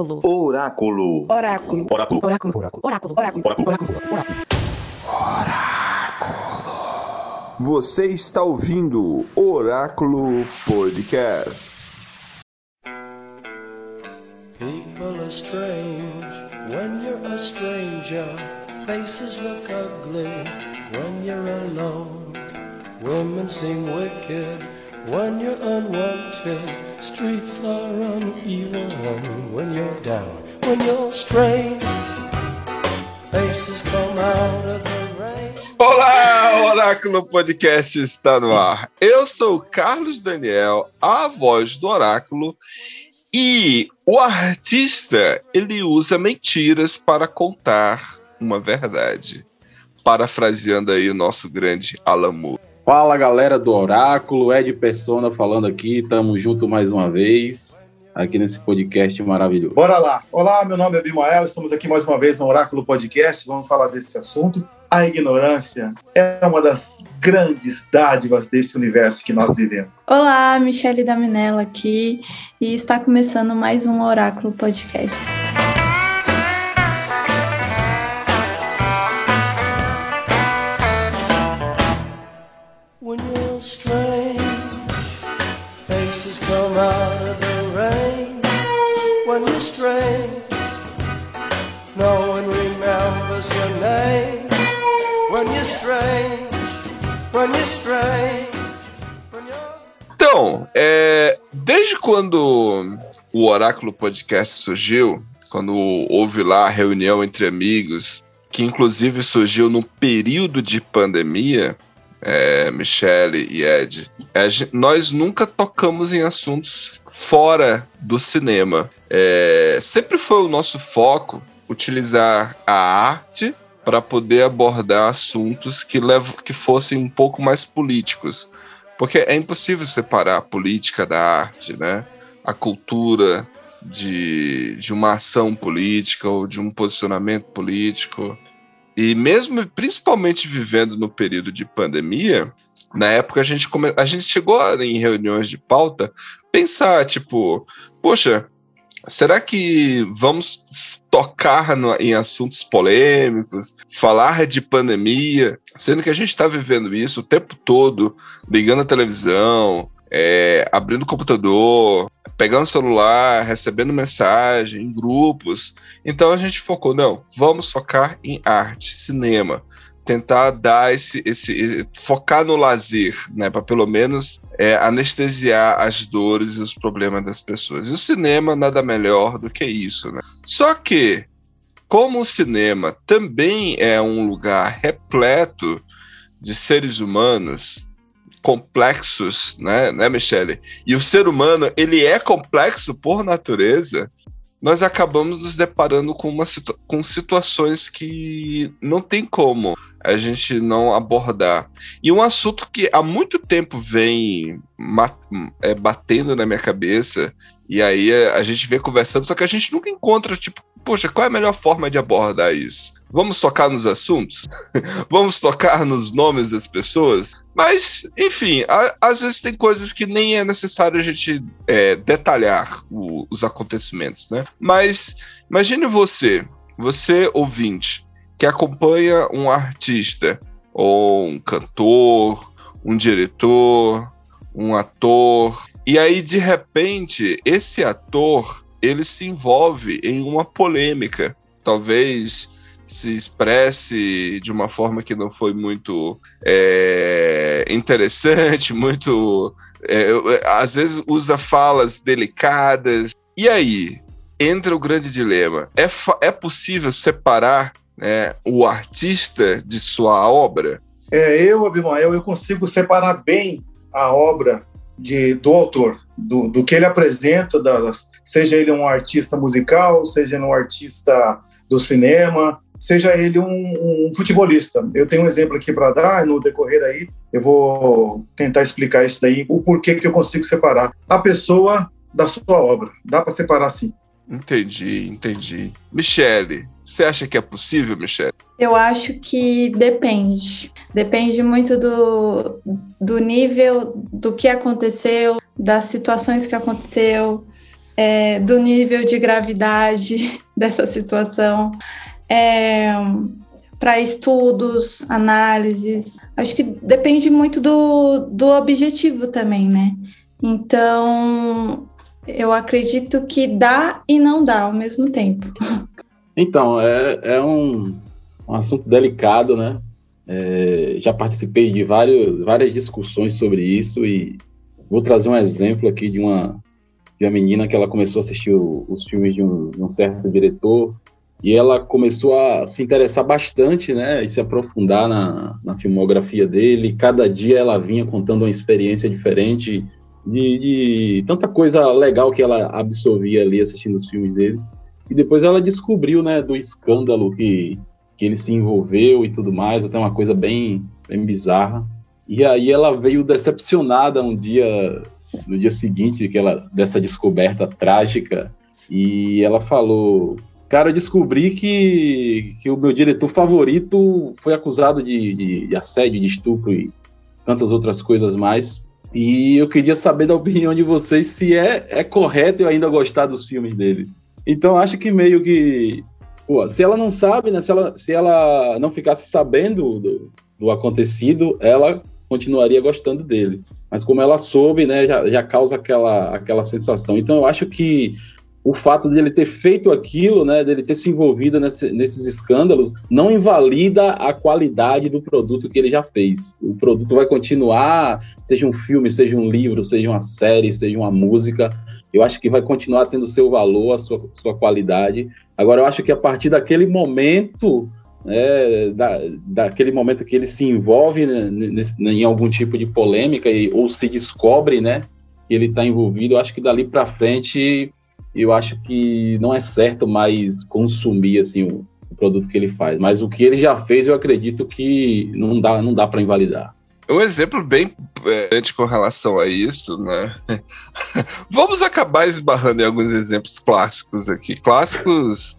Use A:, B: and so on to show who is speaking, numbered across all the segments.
A: Oráculo.
B: Oráculo.
A: Oráculo.
B: Oráculo.
A: Oráculo.
C: Oráculo.
A: Oráculo. Oráculo.
B: Oráculo.
D: Você está ouvindo Oráculo Podcast.
E: People are strange when you're a stranger. Faces look ugly when you're alone. Women seem wicked when
D: Oráculo Podcast está no ar. Eu sou o Carlos Daniel, a voz do Oráculo, e o artista ele usa mentiras para contar uma verdade. Parafraseando aí o nosso grande Alan Moore.
F: Fala galera do Oráculo, Ed Persona falando aqui, tamo junto mais uma vez, aqui nesse podcast maravilhoso.
G: Bora lá. Olá, meu nome é Bimael, estamos aqui mais uma vez no Oráculo Podcast, vamos falar desse assunto. A ignorância é uma das grandes dádivas desse universo que nós vivemos.
H: Olá, Michele Daminella aqui e está começando mais um Oráculo Podcast.
D: Então, é, desde quando o Oráculo Podcast surgiu, quando houve lá a reunião entre amigos, que inclusive surgiu num período de pandemia, é, Michele e Ed, gen- nós nunca tocamos em assuntos fora do cinema. É, sempre foi o nosso foco utilizar a arte para poder abordar assuntos que, levam, que fossem um pouco mais políticos. Porque é impossível separar a política da arte, né? A cultura de, de uma ação política ou de um posicionamento político. E mesmo, principalmente vivendo no período de pandemia, na época a gente, come, a gente chegou em reuniões de pauta pensar, tipo, poxa, será que vamos tocar no- em assuntos polêmicos, falar de pandemia, sendo que a gente está vivendo isso o tempo todo, ligando a televisão, é, abrindo o computador, pegando o celular, recebendo mensagem em grupos. Então a gente focou, não, vamos focar em arte, cinema. Tentar dar esse, esse focar no lazer, né, para pelo menos é, anestesiar as dores e os problemas das pessoas. E o cinema nada melhor do que isso, né? Só que, como o cinema também é um lugar repleto de seres humanos complexos, né, né, Michele? E o ser humano, ele é complexo por natureza. Nós acabamos nos deparando com, uma situ com situações que não tem como a gente não abordar. E um assunto que há muito tempo vem é, batendo na minha cabeça, e aí a gente vem conversando, só que a gente nunca encontra, tipo, poxa, qual é a melhor forma de abordar isso? Vamos tocar nos assuntos? Vamos tocar nos nomes das pessoas? Mas, enfim, a- às vezes tem coisas que nem é necessário a gente é, detalhar o- os acontecimentos, né? Mas imagine você, você ouvinte, que acompanha um artista, ou um cantor, um diretor, um ator, e aí de repente esse ator ele se envolve em uma polêmica, talvez se expresse de uma forma que não foi muito é, interessante, muito. é, às vezes usa falas delicadas. E aí entra o grande dilema: é, é possível separar né, o artista de sua obra?
G: É, eu, Abimael, eu consigo separar bem a obra de, do autor, do, do que ele apresenta, seja ele um artista musical, seja ele um artista do cinema, seja ele um, um futebolista. Eu tenho um exemplo aqui para dar, no decorrer aí, eu vou tentar explicar isso daí, o porquê que eu consigo separar a pessoa da sua obra. Dá para separar sim.
D: Entendi, entendi. Michele, você acha que é possível, Michele?
H: Eu acho que depende. Depende muito do, do nível do que aconteceu, das situações que aconteceu, é, do nível de gravidade dessa situação. É, para estudos, análises. Acho que depende muito do, do objetivo também, né? Então, eu acredito que dá e não dá ao mesmo tempo.
F: Então, é, é um, um assunto delicado, né? É, já participei de vários, várias discussões sobre isso e vou trazer um exemplo aqui de uma, de uma menina que ela começou a assistir o, os filmes de um, de um certo diretor e ela começou a se interessar bastante, né, e se aprofundar na, na filmografia dele. Cada dia ela vinha contando uma experiência diferente de, de, tanta coisa legal que ela absorvia ali assistindo os filmes dele. E depois ela descobriu, né, do escândalo que, que ele se envolveu e tudo mais, até uma coisa bem, bem bizarra. E aí ela veio decepcionada um dia, no dia seguinte que ela, dessa descoberta trágica, e ela falou: Cara, eu descobri que, que o meu diretor favorito foi acusado de, de, de assédio, de estupro e tantas outras coisas mais. E eu queria saber da opinião de vocês se é, é correto eu ainda gostar dos filmes dele. Então, acho que meio que. Pô, se ela não sabe, né? Se ela, se ela não ficasse sabendo do, do acontecido, ela continuaria gostando dele. Mas como ela soube, né, já, já causa aquela, aquela sensação. Então, eu acho que o fato dele ter feito aquilo, né, dele ter se envolvido nesse, nesses escândalos, não invalida a qualidade do produto que ele já fez. O produto vai continuar, seja um filme, seja um livro, seja uma série, seja uma música, eu acho que vai continuar tendo seu valor, a sua, sua qualidade. Agora, eu acho que a partir daquele momento, né, da, daquele momento que ele se envolve né, nesse, em algum tipo de polêmica e, ou se descobre, né, que ele está envolvido, eu acho que dali para frente eu acho que não é certo mais consumir assim o, o, produto que ele faz, mas o que ele já fez eu acredito que não dá não dá para invalidar.
D: Um exemplo bem é, com relação a isso, né? Vamos acabar esbarrando em alguns exemplos clássicos aqui. Clássicos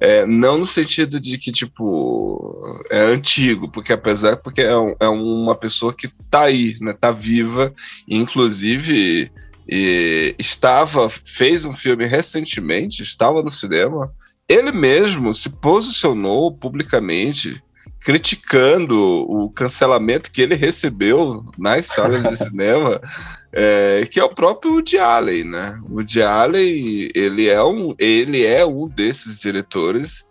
D: é, não no sentido de que, tipo, é antigo, porque apesar porque é, um, é uma pessoa que tá aí, né? Tá viva, inclusive e estava fez um filme recentemente, estava no cinema. Ele mesmo se posicionou publicamente criticando o cancelamento que ele recebeu nas salas de cinema, é, que é o próprio Woody Allen, né? O Woody Allen, ele é um, ele é um desses diretores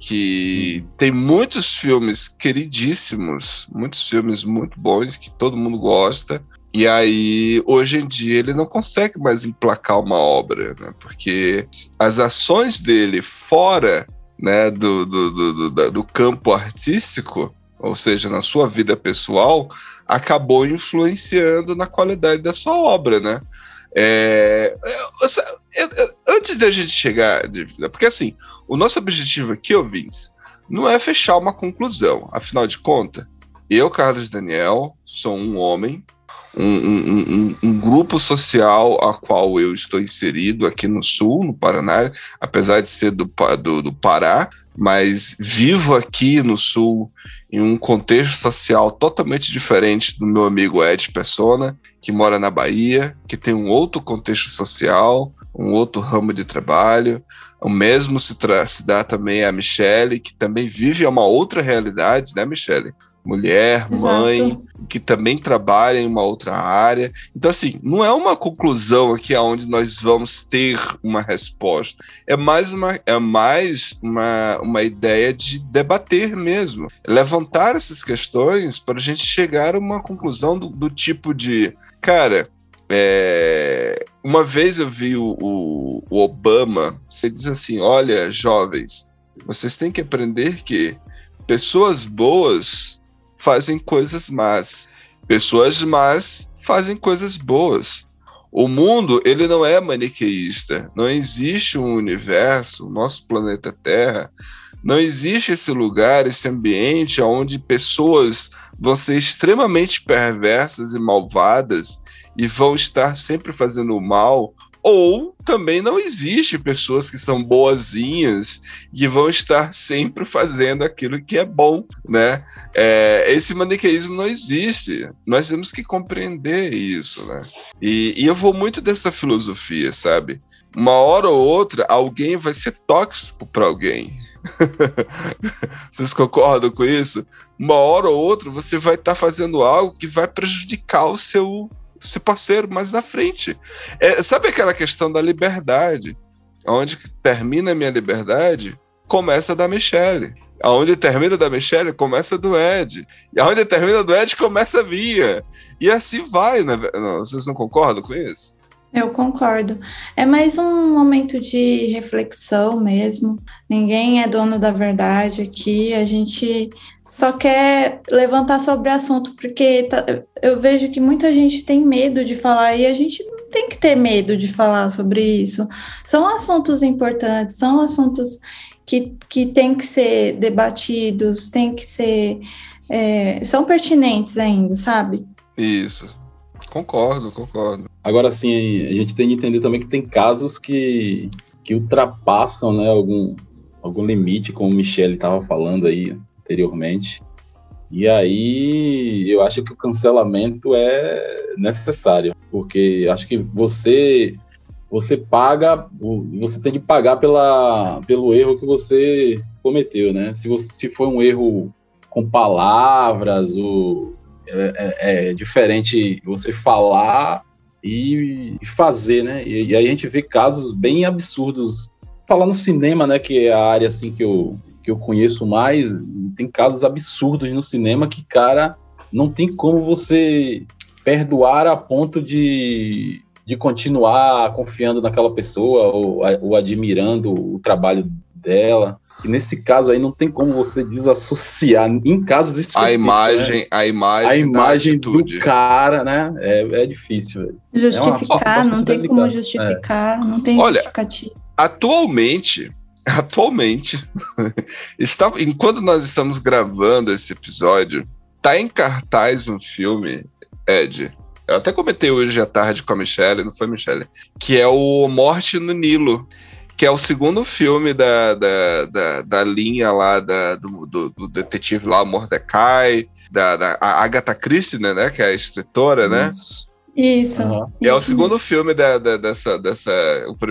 D: que tem muitos filmes queridíssimos, muitos filmes muito bons que todo mundo gosta, e aí, hoje em dia, ele não consegue mais emplacar uma obra, né? Porque as ações dele fora né, do, do, do, do, do campo artístico, ou seja, na sua vida pessoal, acabou influenciando na qualidade da sua obra, né? É, antes da gente chegar, porque assim, o nosso objetivo aqui, ouvintes, não é fechar uma conclusão. Afinal de contas, eu, Carlos Daniel, sou um homem um, um, um, grupo social a qual eu estou inserido aqui no Sul, no Paraná, apesar de ser do, do, do Pará, mas vivo aqui no Sul em um contexto social totalmente diferente do meu amigo Ed Persona, que mora na Bahia, que tem um outro contexto social, um outro ramo de trabalho. O mesmo se, se dá também a Michele, que também vive uma outra realidade, né, Michele? Mulher, Exato. mãe, que também trabalha em uma outra área. Então, assim, não é uma conclusão aqui aonde nós vamos ter uma resposta. É mais uma, é mais uma, uma ideia de debater mesmo. Levantar essas questões para a gente chegar a uma conclusão do, do tipo de, cara, é, uma vez eu vi o, o, o Obama, ele diz assim: olha, jovens, vocês têm que aprender que pessoas boas fazem coisas más. Pessoas más fazem coisas boas. O mundo, ele não é maniqueísta. Não existe um universo, o nosso planeta Terra, não existe esse lugar, esse ambiente onde pessoas vão ser extremamente perversas e malvadas e vão estar sempre fazendo mal ou também não existe pessoas que são boazinhas e vão estar sempre fazendo aquilo que é bom, né? É, esse maniqueísmo não existe. Nós temos que compreender isso, né? E, e eu vou muito dessa filosofia, sabe? Uma hora ou outra, alguém vai ser tóxico para alguém. Vocês concordam com isso? Uma hora ou outra você vai estar tá fazendo algo que vai prejudicar o seu ser parceiro mais na frente. É, sabe aquela questão da liberdade? Onde termina a minha liberdade, começa a da Michelle. Aonde termina da Michelle, começa do Ed. E aonde termina do Ed, começa a minha. E assim vai, né? Não, vocês não concordam com isso?
H: Eu concordo. É mais um momento de reflexão mesmo. Ninguém é dono da verdade aqui. A gente só quer levantar sobre o assunto, porque tá, eu vejo que muita gente tem medo de falar e a gente não tem que ter medo de falar sobre isso. São assuntos importantes, são assuntos que, que têm que ser debatidos, têm que ser. É, são pertinentes ainda, sabe?
D: Isso. Concordo, concordo.
F: Agora sim, a gente tem que entender também que tem casos que, que ultrapassam né, algum, algum limite, como o Michele estava falando aí anteriormente. E aí eu acho que o cancelamento é necessário, porque acho que você você paga, você tem que pagar pela, pelo erro que você cometeu, né? Se você se foi um erro com palavras, ou é, é, é diferente você falar e, fazer, né? E, e, aí a gente vê casos bem absurdos. Falar no cinema, né? Que é a área assim que eu, que eu conheço mais, tem casos absurdos no cinema que, cara, não tem como você perdoar a ponto de, de continuar confiando naquela pessoa ou, ou admirando o trabalho dela. E nesse caso aí não tem como você desassociar em casos específicos.
D: A imagem, né? a imagem,
F: a imagem do cara, né? É, é difícil.
H: Justificar, é uma... não tem como justificar, é. não tem
D: Olha, justificativo. Atualmente, atualmente, está, enquanto nós estamos gravando esse episódio, tá em cartaz um filme, Ed. Eu até comentei hoje à tarde com a Michelle, não foi Michelle? Que é o Morte no Nilo, que é o segundo filme da, da, da, da linha lá da, do, do, do, detetive lá, Mordecai, da, da Agatha Christie, né, que é a escritora, né?
H: Isso. Isso. Uhum.
D: É o segundo filme da, da, dessa, dessa.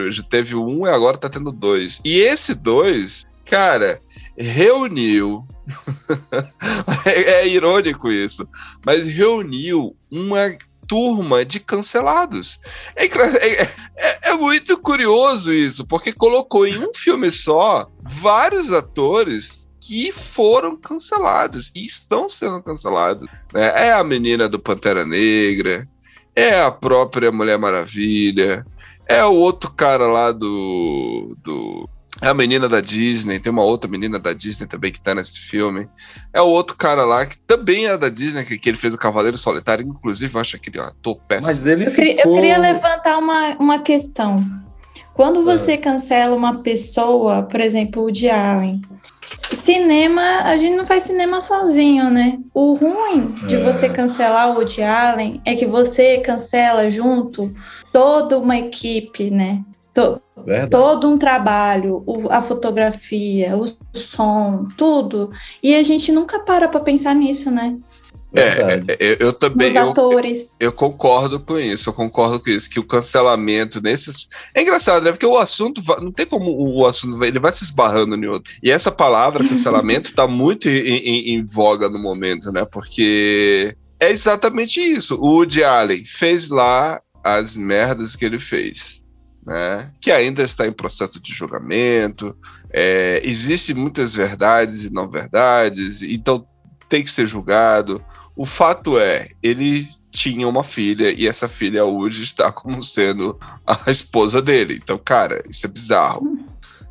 D: Já teve um e agora tá tendo dois. E esse dois, cara, reuniu. é, é irônico isso, mas reuniu uma turma de cancelados. É, é, é, é, muito curioso isso, porque colocou em um filme só vários atores que foram cancelados e estão sendo cancelados. Né? É a menina do Pantera Negra, é a própria Mulher Maravilha, é o outro cara lá do. do é a menina da Disney, tem uma outra menina da Disney também que tá nesse filme. É o outro cara lá que também é da Disney, que, que ele fez o Cavaleiro Solitário, inclusive eu acho aquele ator péssimo.
H: Mas ele eu, ficou... queria, eu queria levantar uma, uma questão. Quando você é. cancela uma pessoa, por exemplo, o de Allen, Cinema, a gente não faz cinema sozinho, né? O ruim de é. você cancelar o Woody Allen é que você cancela junto toda uma equipe, né? To todo um trabalho, o, a fotografia, o som, tudo. E a gente nunca para para pensar nisso, né?
D: É, é, eu, eu também.
H: eu, atores.
D: Eu, eu, concordo com isso, eu concordo com isso, que o cancelamento nesses. É engraçado, né? Porque o assunto. Não tem como o assunto. Ele vai se esbarrando em outro. E essa palavra, cancelamento, está muito em, em, em, voga no momento, né? Porque é exatamente isso. O Woody Allen fez lá as merdas que ele fez. Né, que ainda está em processo de julgamento, é, existem muitas verdades e não verdades, então tem que ser julgado. O fato é, ele tinha uma filha e essa filha hoje está como sendo a esposa dele. Então, cara, isso é bizarro,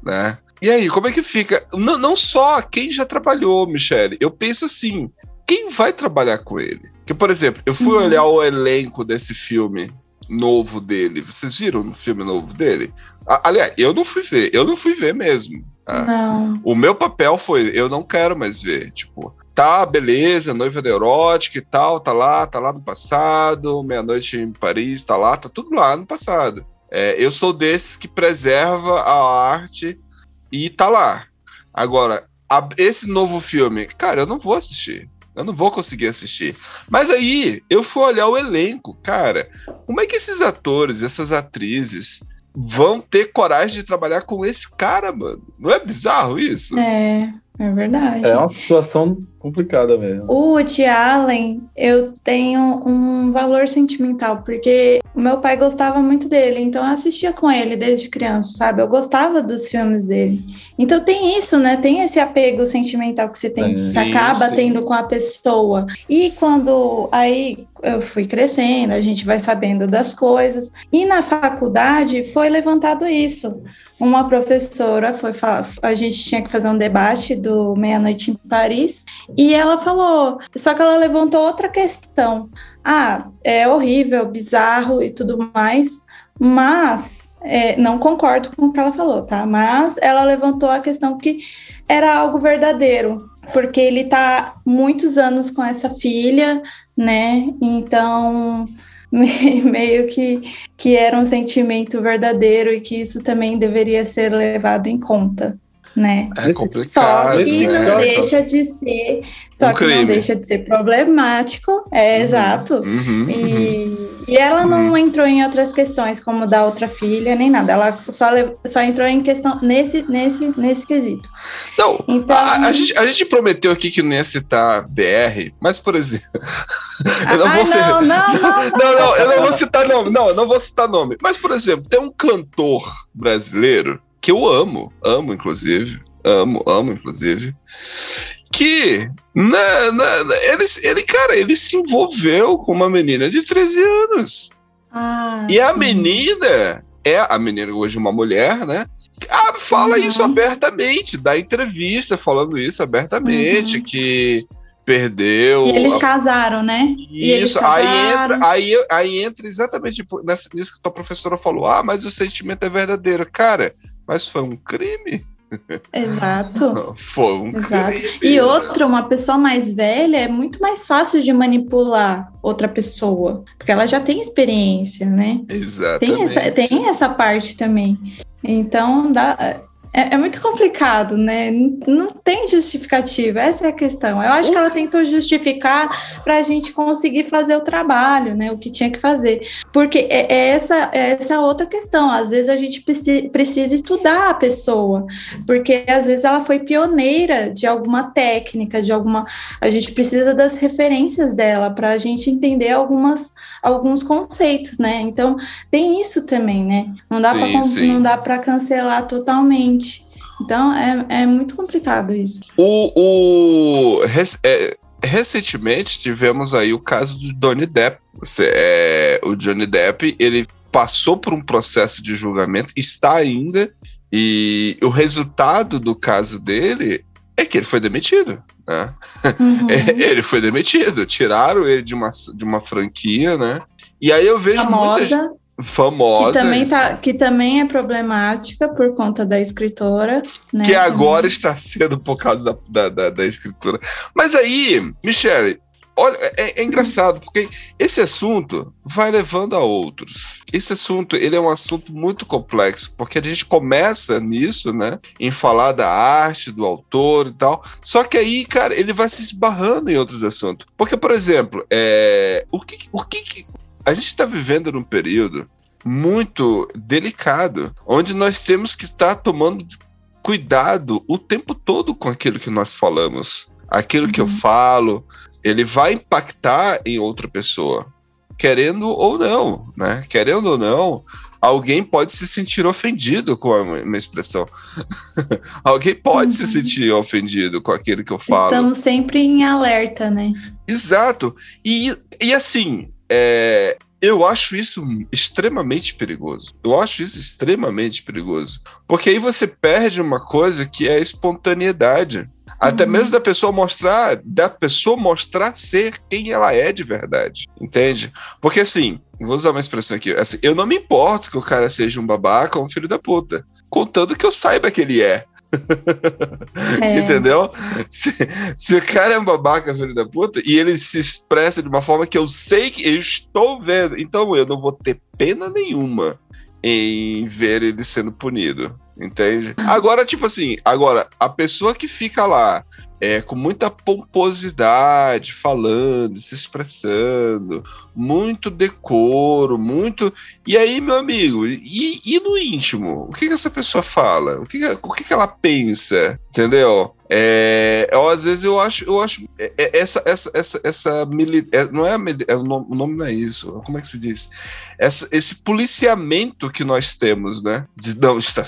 D: né? E aí, como é que fica? Não, não só quem já trabalhou, Michele. Eu penso assim, quem vai trabalhar com ele? Que, por exemplo, eu fui
H: Uhum.
D: olhar o elenco desse filme novo dele. Vocês viram o filme novo dele? Aliás, eu não fui ver, eu não fui ver mesmo. tá?
H: Não.
D: O meu papel foi, eu não quero mais ver. Tipo, tá, beleza, noiva neurótica e tal, tá lá, tá lá no passado, meia-noite em Paris, tá lá, tá tudo lá no passado. É, eu sou desses que preserva a arte e tá lá. Agora, a- esse novo filme, cara, eu não vou assistir. Eu não vou conseguir assistir. Mas aí, eu fui olhar o elenco. Cara, como é que esses atores, essas atrizes vão ter coragem de trabalhar com esse cara, mano? Não é bizarro isso?
H: É, é verdade.
F: É uma situação complicada mesmo.
H: O Woody Allen, eu tenho um valor sentimental, porque o meu pai gostava muito dele, então eu assistia com ele desde criança, sabe? Eu gostava dos filmes dele. Então tem isso, né? Tem esse apego sentimental que você tem, que você
D: Sim,
H: acaba
D: sim.
H: tendo com a pessoa. E quando aí eu fui crescendo, a gente vai sabendo das coisas. E na faculdade foi levantado isso. Uma professora foi falar, a gente tinha que fazer um debate do Meia-Noite em Paris, e ela falou, só que ela levantou outra questão. Ah, é horrível, bizarro e tudo mais, mas é, não concordo com o que ela falou, tá? Mas ela levantou a questão que era algo verdadeiro, porque ele tá muitos anos com essa filha, né? Então me- meio que, que era um sentimento verdadeiro e que isso também deveria ser levado em conta, né?
D: É
F: Nesse-
H: Só
D: complicado,
H: que
D: né?
H: não deixa de ser, só
D: Um
H: que não
D: crime.
H: deixa de ser problemático, é
D: Uhum,
H: exato.
D: uhum, uhum.
H: E, e ela não entrou em outras questões, como da outra filha, nem nada. Ela só, só entrou em questão nesse, nesse, nesse quesito.
D: Não,
H: Então,
D: a, a gente, a gente prometeu aqui que não ia citar BR, mas, por exemplo. eu não
H: Ai,
D: vou ser-
H: não, não, não,
D: Não, não, eu não vou citar nome. Não, eu não vou citar nome. Mas, por exemplo, tem um cantor brasileiro que eu amo, amo, inclusive. Amo, amo, inclusive. Que, na, na, na- ele, ele, cara, ele se envolveu com uma menina de 13 anos.
H: Ah,
D: E a
H: sim.
D: menina é a menina hoje uma mulher, né? Ah, fala
H: Uhum.
D: isso abertamente, dá entrevista falando isso abertamente,
H: Uhum.
D: que perdeu.
H: E eles casaram, né? E
D: Isso, aí
H: casaram.
D: entra, aí, aí entra exatamente por- nessa, nisso que a tua professora falou. Ah, mas o sentimento é verdadeiro. Cara, mas foi um crime?
H: Exato.
D: Foi um
H: Exato.
D: crime.
H: E outra, uma pessoa mais velha é muito mais fácil de manipular outra pessoa, porque ela já tem experiência, né?
D: Exatamente.
H: Tem essa, tem essa parte também. Então, dá, é, é muito complicado, né? Não tem justificativa, essa é a questão. Eu acho que ela tentou justificar para a gente conseguir fazer o trabalho, né? O que tinha que fazer. Porque é, é essa, é essa outra questão. Às vezes a gente preci- precisa estudar a pessoa, porque às vezes ela foi pioneira de alguma técnica, de alguma. A gente precisa das referências dela para a gente entender algumas, alguns conceitos, né? Então, tem isso também, né? Não dá para cancelar totalmente. Então é, é muito complicado isso.
D: O, o- rec- é, recentemente tivemos aí o caso do Johnny Depp. Você, é, o Johnny Depp ele passou por um processo de julgamento, está ainda, e o resultado do caso dele é que ele foi demitido. Né?
H: Uhum.
D: É, ele foi demitido, tiraram ele de uma, de uma franquia, né? E aí eu vejo muita gente
H: Famosa, que também, tá, que também é problemática por conta da escritora. Né,
D: que agora está sendo por causa da, da, da, escritura. Mas aí, Michele, olha, é, é engraçado, porque esse assunto vai levando a outros. Esse assunto, ele é um assunto muito complexo, porque a gente começa nisso, né, em falar da arte, do autor e tal, só que aí, cara, ele vai se esbarrando em outros assuntos. Porque, por exemplo, é, o que, o que a gente está vivendo num período muito delicado, onde nós temos que estar tomando cuidado o tempo todo com aquilo que nós falamos. Aquilo que eu
H: Uhum.
D: falo, ele vai impactar em outra pessoa, querendo ou não, né? Querendo ou não, alguém pode se sentir ofendido com a minha expressão. alguém pode se
H: Uhum.
D: sentir ofendido com aquilo que eu falo.
H: Estamos sempre em alerta, né?
D: Exato. E, e assim, é, eu acho isso extremamente perigoso. Eu acho isso extremamente perigoso. Porque aí você perde uma coisa que é a espontaneidade. Até
H: Uhum.
D: mesmo da pessoa mostrar, da pessoa mostrar ser quem ela é de verdade, entende? Porque assim, vou usar uma expressão aqui, assim, eu não me importo que o cara seja um babaca ou um filho da puta, contanto que eu saiba que ele é.
H: É.
D: Entendeu? Se, se o cara é um babaca, filho da puta, e ele se expressa de uma forma que eu sei que eu estou vendo, então eu não vou ter pena nenhuma em ver ele sendo punido. Entende? Agora, tipo assim, agora, a pessoa que fica lá é, com muita pomposidade, falando, se expressando, muito decoro, muito. E aí, meu amigo, e, e no íntimo? O que, que essa pessoa fala? O que, que- o que, que ela pensa? Entendeu? É, eu, às vezes eu acho, eu acho é, é, essa, essa, essa, essa mili- é, não é, a o, nome, não é isso. Como é que se diz? Essa- esse policiamento que nós temos, né? De, não, está,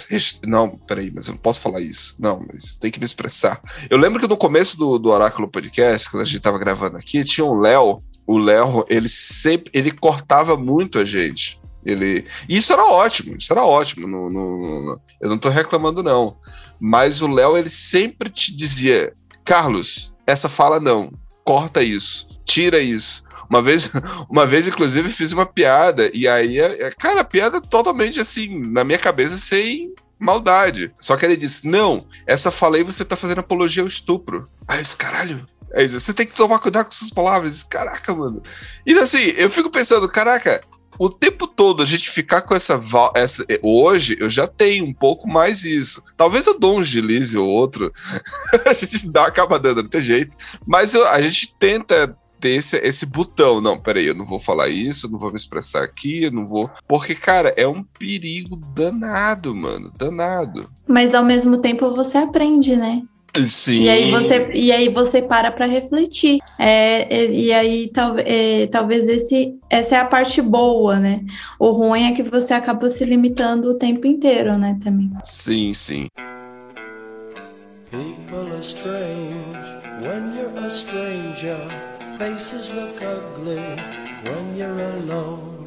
D: não, peraí, mas eu não posso falar isso. Não, mas tem que me expressar. Eu lembro que no começo do, do Oráculo Podcast, quando a gente tava gravando aqui, tinha um Léo. O Léo, ele sempre, ele cortava muito a gente. Ele, isso era ótimo, isso era ótimo. no- no- no- eu não tô reclamando, não. Mas o Léo, ele sempre te dizia: Carlos, essa fala não, corta isso, tira isso. Uma vez, uma vez, inclusive, fiz uma piada, e aí, é- cara, a piada totalmente assim, na minha cabeça, sem maldade. Só que ele disse: Não, essa fala aí você tá fazendo apologia ao estupro. Aí eu disse, caralho. Eu disse, você tem que tomar cuidado com suas palavras. Caraca, mano. E assim, eu fico pensando, caraca, o tempo todo a gente ficar com essa, essa. Hoje eu já tenho um pouco mais isso. Talvez eu dou um deslize ou outro. a gente dá, acaba dando, não tem jeito. Mas eu- a gente tenta ter esse, esse botão. Não, peraí, eu não vou falar isso, não vou me expressar aqui, eu não vou. Porque, cara, é um perigo danado, mano. Danado.
H: Mas ao mesmo tempo você aprende, né?
D: Sim.
H: E aí você, e aí você para para refletir. É, e, e aí tal, é, talvez esse, essa é a parte boa, né? O ruim é que você acaba se limitando o tempo inteiro, né? Também.
D: Sim, sim.
E: People are strange when you're a stranger. Faces look ugly when you're alone.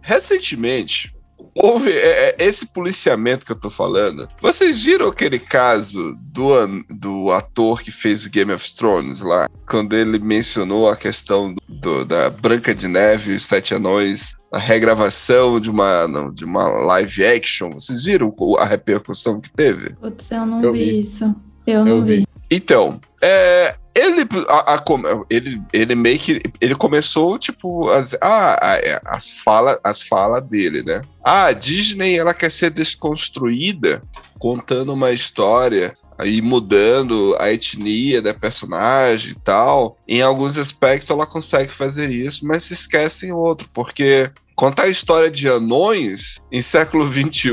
D: Recentemente, houve é, é, esse policiamento que eu tô falando. Vocês viram aquele caso do, do ator que fez o Game of Thrones lá? Quando ele mencionou a questão do- da Branca de Neve e os Sete Anões, a regravação de uma, não, de uma live action. Vocês viram a repercussão que teve?
H: Putz, eu não
F: Eu
H: vi,
F: vi.
H: isso. Eu não
F: Eu
H: vi.
F: vi.
D: Então, é, ele, a- a ele, ele meio que ele começou tipo as, ah, é, as fala, as fala dele, né? Ah, a Disney ela quer ser desconstruída, contando uma história aí mudando a etnia da personagem e tal. Em alguns aspectos ela consegue fazer isso, mas se esquece em outro, porque contar a história de anões em século XXI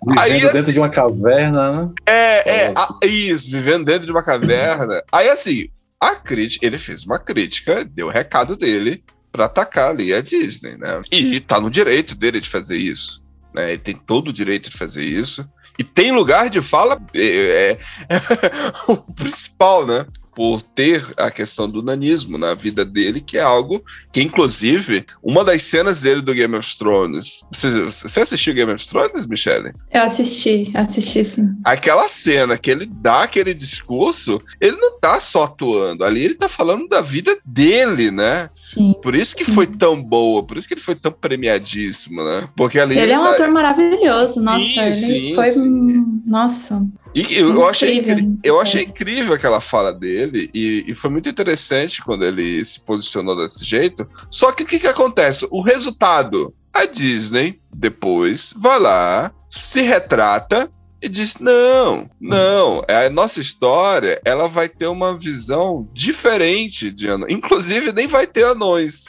F: Vivendo
D: Aí, assim,
F: dentro de uma caverna, né?
D: É, é, a- isso, vivendo dentro de uma caverna. Aí, assim, a crítica, ele fez uma crítica, deu o recado dele pra atacar ali a Disney, né? E tá no direito dele de fazer isso, né? Ele tem todo o direito de fazer isso. E tem lugar de fala, é, é, o principal, né? Por ter a questão do nanismo na vida dele, que é algo que, inclusive, uma das cenas dele do Game of Thrones. Você, você assistiu Game of Thrones, Michelle?
H: Eu assisti, assisti sim.
D: aquela cena que ele dá aquele discurso, ele não tá só atuando, ali ele tá falando da vida dele, né?
H: Sim.
D: Por isso que foi tão boa, por isso que ele foi tão premiadíssimo, né? Porque ali
H: Ele é um
D: tá-
H: ator maravilhoso, nossa,
D: Sim,
H: ele
D: sim,
H: foi.
D: sim.
H: Nossa.
D: E eu, eu achei,
H: Incrível, muito
D: eu
H: bom.
D: achei incrível aquela fala dele e, e foi muito interessante quando ele se posicionou desse jeito. Só que o que, que acontece? O resultado, a Disney depois vai lá, se retrata e diz: não, não, é a nossa história, ela vai ter uma visão diferente de anões. Inclusive, nem vai ter anões.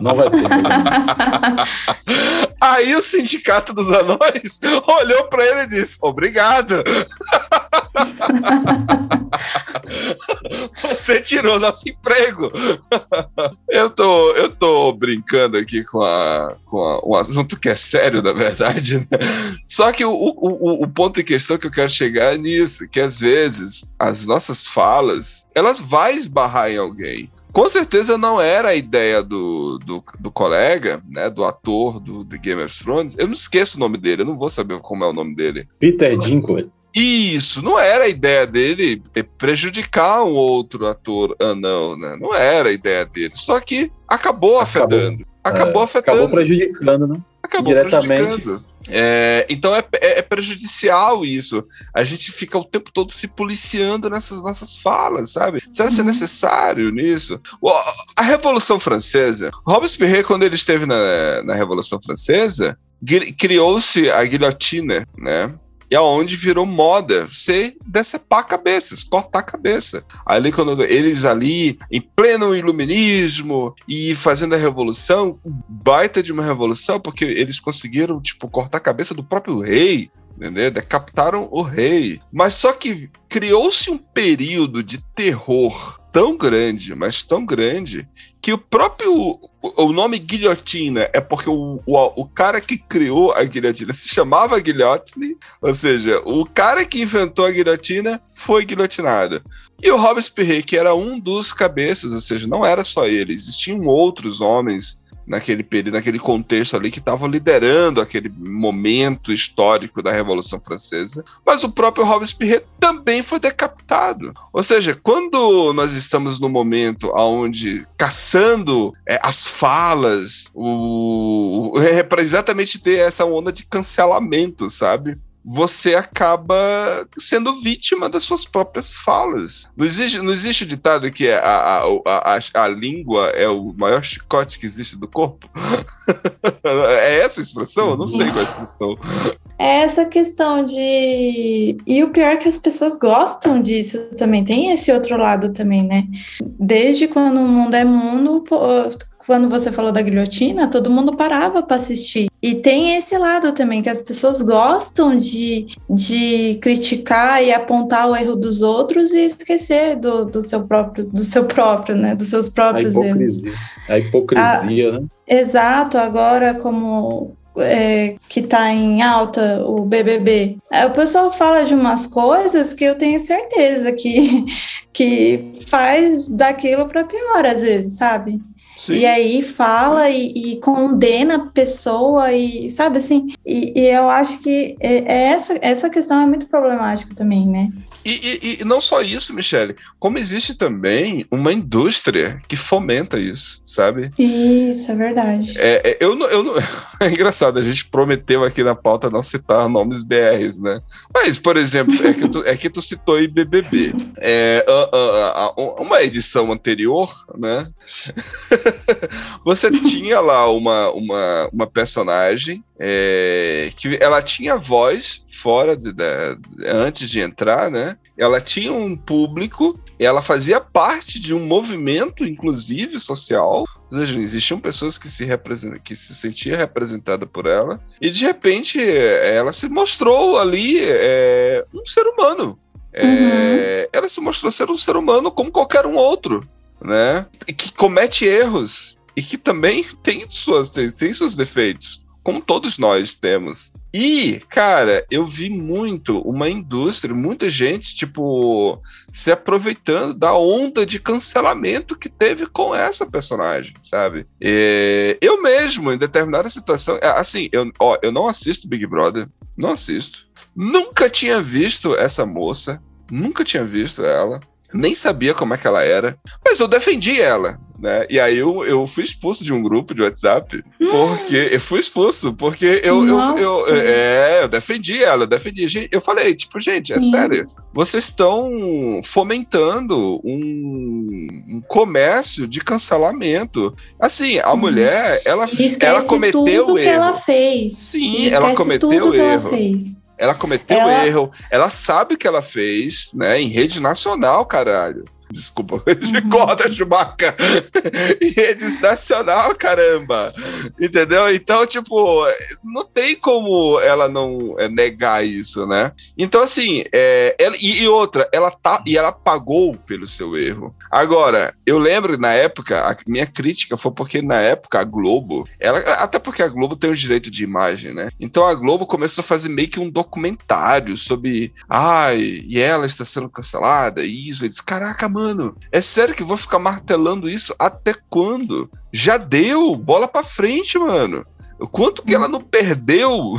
F: Não vai ter.
D: Aí o sindicato dos anões olhou pra ele e disse: Obrigado. Você tirou nosso emprego. Eu tô, eu tô brincando aqui com, a, com a- um assunto que é sério, na verdade. né? Só que o, o- o ponto em questão que eu quero chegar é nisso, que às vezes as nossas falas, elas vão esbarrar em alguém. Com certeza não era a ideia do, do, do colega, né, do ator do, do Game of Thrones, eu não esqueço o nome dele, eu não vou saber como é o nome dele.
F: Peter Dinklage.
D: Isso, não era a ideia dele prejudicar um outro ator anão, né? Não era a ideia dele. Só que acabou, acabou afetando. Acabou é, afetando.
F: Acabou prejudicando, né?
D: Acabou Diretamente. prejudicando. É, então é, é, é, prejudicial isso. A gente fica o tempo todo se policiando nessas nossas falas, sabe? Será que é necessário nisso? A Revolução Francesa, Robespierre, quando ele esteve na, na Revolução Francesa, criou-se a guilhotina, né? E aonde virou moda ser decepar cabeças, cortar a cabeça. Ali quando eles ali em pleno iluminismo e fazendo a revolução, baita de uma revolução, porque eles conseguiram tipo cortar a cabeça do próprio rei, entendeu? Decapitaram o rei. Mas só que criou-se um período de terror tão grande, mas tão grande, que o próprio. O nome guilhotina é porque o, o, o cara que criou a guilhotina se chamava guilhotine, ou seja, o cara que inventou a guilhotina foi guilhotinado. E o Robespierre, que era um dos cabeças, ou seja, não era só ele, existiam outros homens naquele período, naquele contexto ali que estavam liderando aquele momento histórico da Revolução Francesa, mas o próprio Robespierre também foi decapitado. Ou seja, quando nós estamos no momento onde caçando é, as falas, o, é para exatamente ter essa onda de cancelamento, sabe? Você acaba sendo vítima das suas próprias falas. Não existe, não existe o ditado que é a, a, a, a língua é o maior chicote que existe do corpo? é essa a expressão? Eu não sei qual é a expressão.
H: É essa questão de. E o pior é que as pessoas gostam disso também. Tem esse outro lado também, né? Desde quando o mundo é mundo, quando você falou da guilhotina, todo mundo parava para assistir. E tem esse lado também, que as pessoas gostam de, de criticar e apontar o erro dos outros e esquecer do, do seu próprio, do seu próprio, né? Dos seus próprios
F: a hipocrisia.
H: erros.
F: A hipocrisia, a, né?
H: Exato, agora como é, que está em alta, o BBB. É, o pessoal fala de umas coisas que eu tenho certeza que, que faz daquilo para pior às vezes, sabe? Sim. E aí fala e, e, condena a pessoa e sabe assim, e, e eu acho que é, é essa, essa questão é muito problemática também, né?
D: E, e, e, não só isso, Michele, como existe também uma indústria que fomenta isso, sabe?
H: Isso, é verdade.
D: É, é, eu, eu não, é engraçado, a gente prometeu aqui na pauta não citar nomes BRs, né? Mas, por exemplo, é que tu, é que tu citou IBBB. É, uma edição anterior, né? Você tinha lá uma, uma, uma personagem é, que ela tinha voz fora de, antes de entrar, né? Ela tinha um público, ela fazia parte de um movimento, inclusive social. Ou seja, existiam pessoas que se que se sentia representada por ela e de repente ela se mostrou ali é, um ser humano. É, uhum. Ela se mostrou ser um ser humano como qualquer um outro, né? Que comete erros e que também tem suas tem, tem seus defeitos como todos nós temos. E, cara, eu vi muito uma indústria, muita gente, tipo, se aproveitando da onda de cancelamento que teve com essa personagem, sabe? E eu mesmo, em determinada situação, é, assim, eu, ó, eu não assisto Big Brother, não assisto. Nunca tinha visto essa moça, nunca tinha visto ela nem sabia como é que ela era, mas eu defendi ela, né? E aí eu, eu fui expulso de um grupo de WhatsApp, porque eu fui expulso, porque eu, eu, eu, é, eu defendi ela, eu defendi. Eu falei, tipo, gente, é hum. sério, vocês estão fomentando um, um, comércio de cancelamento. Assim, a hum. mulher, ela, ela cometeu
H: tudo
D: erro. Que
H: ela fez.
D: Sim, ela cometeu erro. Ela ela cometeu ela... erro, ela sabe o que ela fez, né? Em rede nacional, caralho. Desculpa, uhum. corta Chewbacca. em rede nacional, caramba. Entendeu? Então, tipo, não tem como ela não é, negar isso, né? Então, assim, é, ela, e, e, outra, ela tá. E ela pagou pelo seu erro. Agora, eu lembro na época, a minha crítica foi porque na época a Globo, ela, até porque a Globo tem o direito de imagem, né? Então a Globo começou a fazer meio que um documentário sobre. Ai, e ela está sendo cancelada, isso. Eu disse, caraca, mano mano, é sério que vou ficar martelando isso até quando? Já deu, bola pra frente, mano. Quanto que ela não perdeu?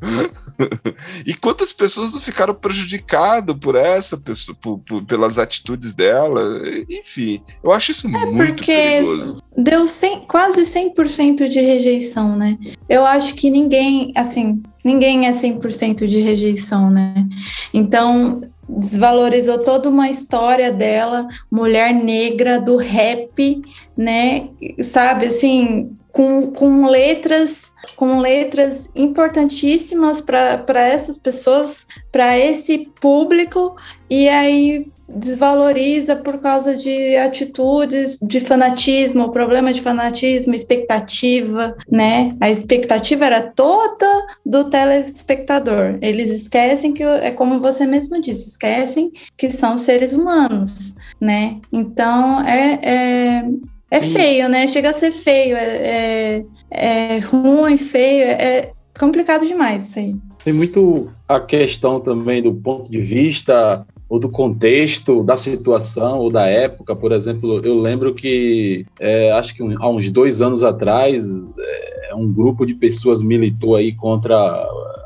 D: e quantas pessoas não ficaram prejudicadas por essa pessoa, por, por, pelas atitudes dela? Enfim, eu acho isso é muito perigoso.
H: Deu 100, quase 100% de rejeição, né? Eu acho que ninguém, assim, ninguém é 100% de rejeição, né? Então, desvalorizou toda uma história dela, mulher negra do rap, né? Sabe, assim, com, com letras com letras importantíssimas para essas pessoas, para esse público, e aí desvaloriza por causa de atitudes de fanatismo, problema de fanatismo, expectativa, né? A expectativa era toda do telespectador. Eles esquecem que é como você mesmo disse, esquecem que são seres humanos, né? Então é, é é feio, né? Chega a ser feio, é, é, é ruim, feio, é complicado demais isso aí.
F: Tem muito a questão também do ponto de vista ou do contexto da situação ou da época. Por exemplo, eu lembro que é, acho que há uns dois anos atrás é, um grupo de pessoas militou aí contra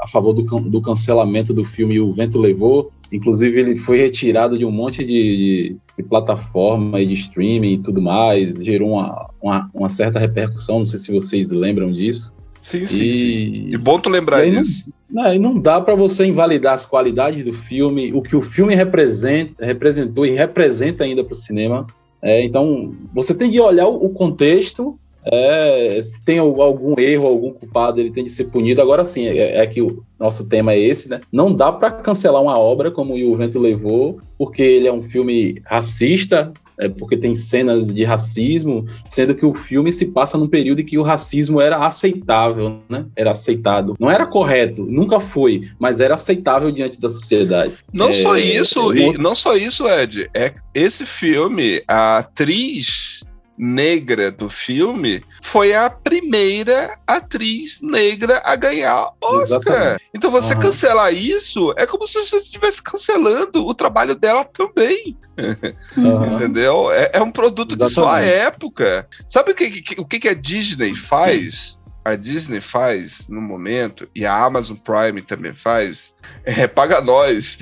F: a favor do, do cancelamento do filme O Vento Levou. Inclusive ele foi retirado de um monte de, de de plataforma e de streaming e tudo mais, gerou uma, uma, uma certa repercussão, não sei se vocês lembram disso.
D: Sim, sim, e... sim. E bom tu lembrar disso.
F: Não, e não dá para você invalidar as qualidades do filme, o que o filme representa, representou e representa ainda para o cinema. É, então, você tem que olhar o contexto é, se tem algum erro, algum culpado, ele tem de ser punido. Agora sim, é, é que o nosso tema é esse, né? Não dá para cancelar uma obra como o Vento Levou, porque ele é um filme racista, é porque tem cenas de racismo, sendo que o filme se passa num período em que o racismo era aceitável, né? Era aceitado. Não era correto, nunca foi, mas era aceitável diante da sociedade.
D: Não é, só isso, é e não só isso, Ed. É esse filme, a atriz negra do filme foi a primeira atriz negra a ganhar Oscar. Exatamente. Então você uhum. cancelar isso é como se você estivesse cancelando o trabalho dela também. Uhum. Entendeu? É, é, um produto Exatamente. de sua época. Sabe o que, que, o que a Disney faz? a Disney faz no momento, e a Amazon Prime também faz, é, paga nós.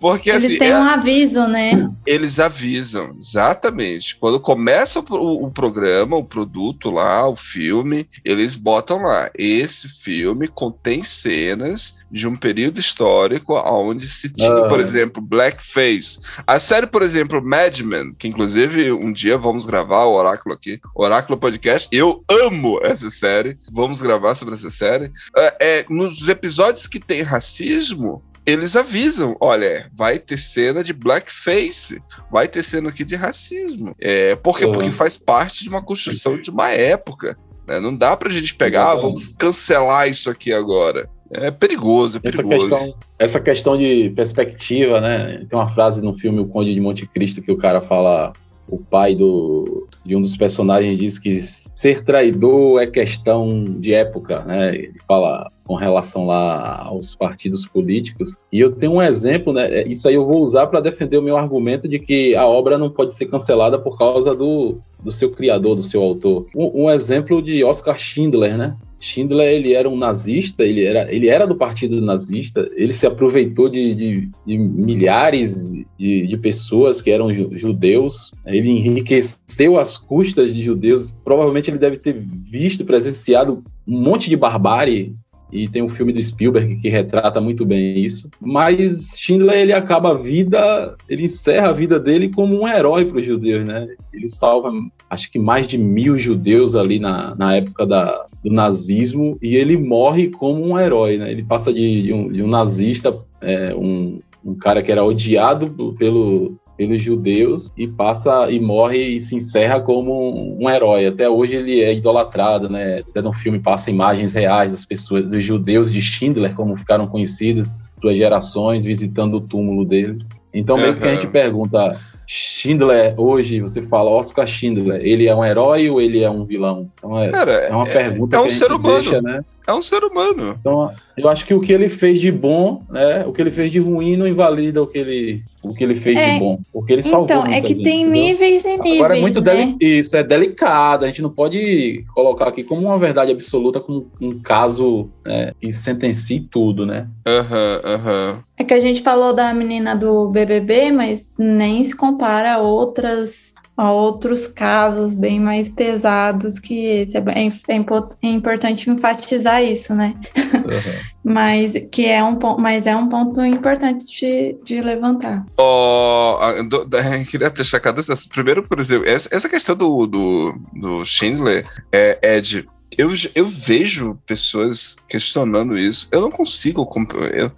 H: Porque eles assim, têm é, um aviso, né?
D: Eles avisam, exatamente. Quando começa o, o, programa, o produto lá, o filme, eles botam lá. Esse filme contém cenas de um período histórico onde se tinha, uhum. por exemplo, blackface. A série, por exemplo, Mad Men, que inclusive um dia vamos gravar o Oráculo aqui, Oráculo Podcast. Eu amo essa série. Vamos gravar sobre essa série. É, é nos episódios que tem racismo, eles avisam: olha, vai ter cena de blackface, vai ter cena aqui de racismo. É, por quê? Uhum. Porque faz parte de uma construção de uma época. Né? Não dá pra gente pegar, ah, vamos cancelar isso aqui agora. É perigoso, é perigoso.
F: Essa questão, essa questão de perspectiva, né? Tem uma frase no filme O Conde de Monte Cristo que o cara fala o pai do, de um dos personagens diz que ser traidor é questão de época, né? Ele fala com relação lá aos partidos políticos. E eu tenho um exemplo, né? É, isso aí eu vou usar para defender o meu argumento de que a obra não pode ser cancelada por causa do, do seu criador, do seu autor. Um, um exemplo de Oscar Schindler, né? Schindler ele era um nazista, ele era, ele era do partido nazista, ele se aproveitou de, de, de milhares de, de, pessoas que eram judeus, ele enriqueceu as custas de judeus. Provavelmente ele deve ter visto, presenciado um monte de barbárie e tem um filme do Spielberg que retrata muito bem isso. Mas Schindler ele acaba a vida, ele encerra a vida dele como um herói para os judeus, né? Ele salva, acho que mais de mil judeus ali na, na época da, do nazismo e ele morre como um herói, né? Ele passa de, de, um, de um, nazista, é, um, um cara que era odiado pelo pelos judeus e passa e morre e se encerra como um herói. Até hoje ele é idolatrado, né? Até no filme passa imagens reais das pessoas, dos judeus de Schindler, como ficaram conhecidos, suas gerações, visitando o túmulo dele. Então, meio uhum. que a gente pergunta, Schindler, hoje, você fala Oscar Schindler, ele é um herói ou ele é um vilão? Então, é, Cara, é uma pergunta é, é um que a gente ser humano. deixa, né?
D: É um ser humano.
F: Então, eu acho que o que ele fez de bom, né? O que ele fez de ruim não invalida o que ele, o que ele fez
H: É,
F: de bom. Porque ele salvou.
H: Então, é que
F: gente,
H: tem
F: entendeu?
H: níveis e níveis.
F: Agora é muito
H: né?
F: deli- isso, é delicado. A gente não pode colocar aqui como uma verdade absoluta, como um caso né, que sentencie tudo, né?
D: Aham, aham.
H: É que a gente falou da menina do BBB, mas nem se compara a outras a outros casos bem mais pesados que esse. É, é impo- é importante enfatizar isso, né? Mas que é um ponto, mas é um ponto importante de, de levantar.
D: Ó, a- do- queria destacar dois assuntos. Primeiro, por exemplo, essa, essa questão do, do, do Schindler, é, Ed, eu, eu vejo pessoas questionando isso. Eu não consigo. Eu,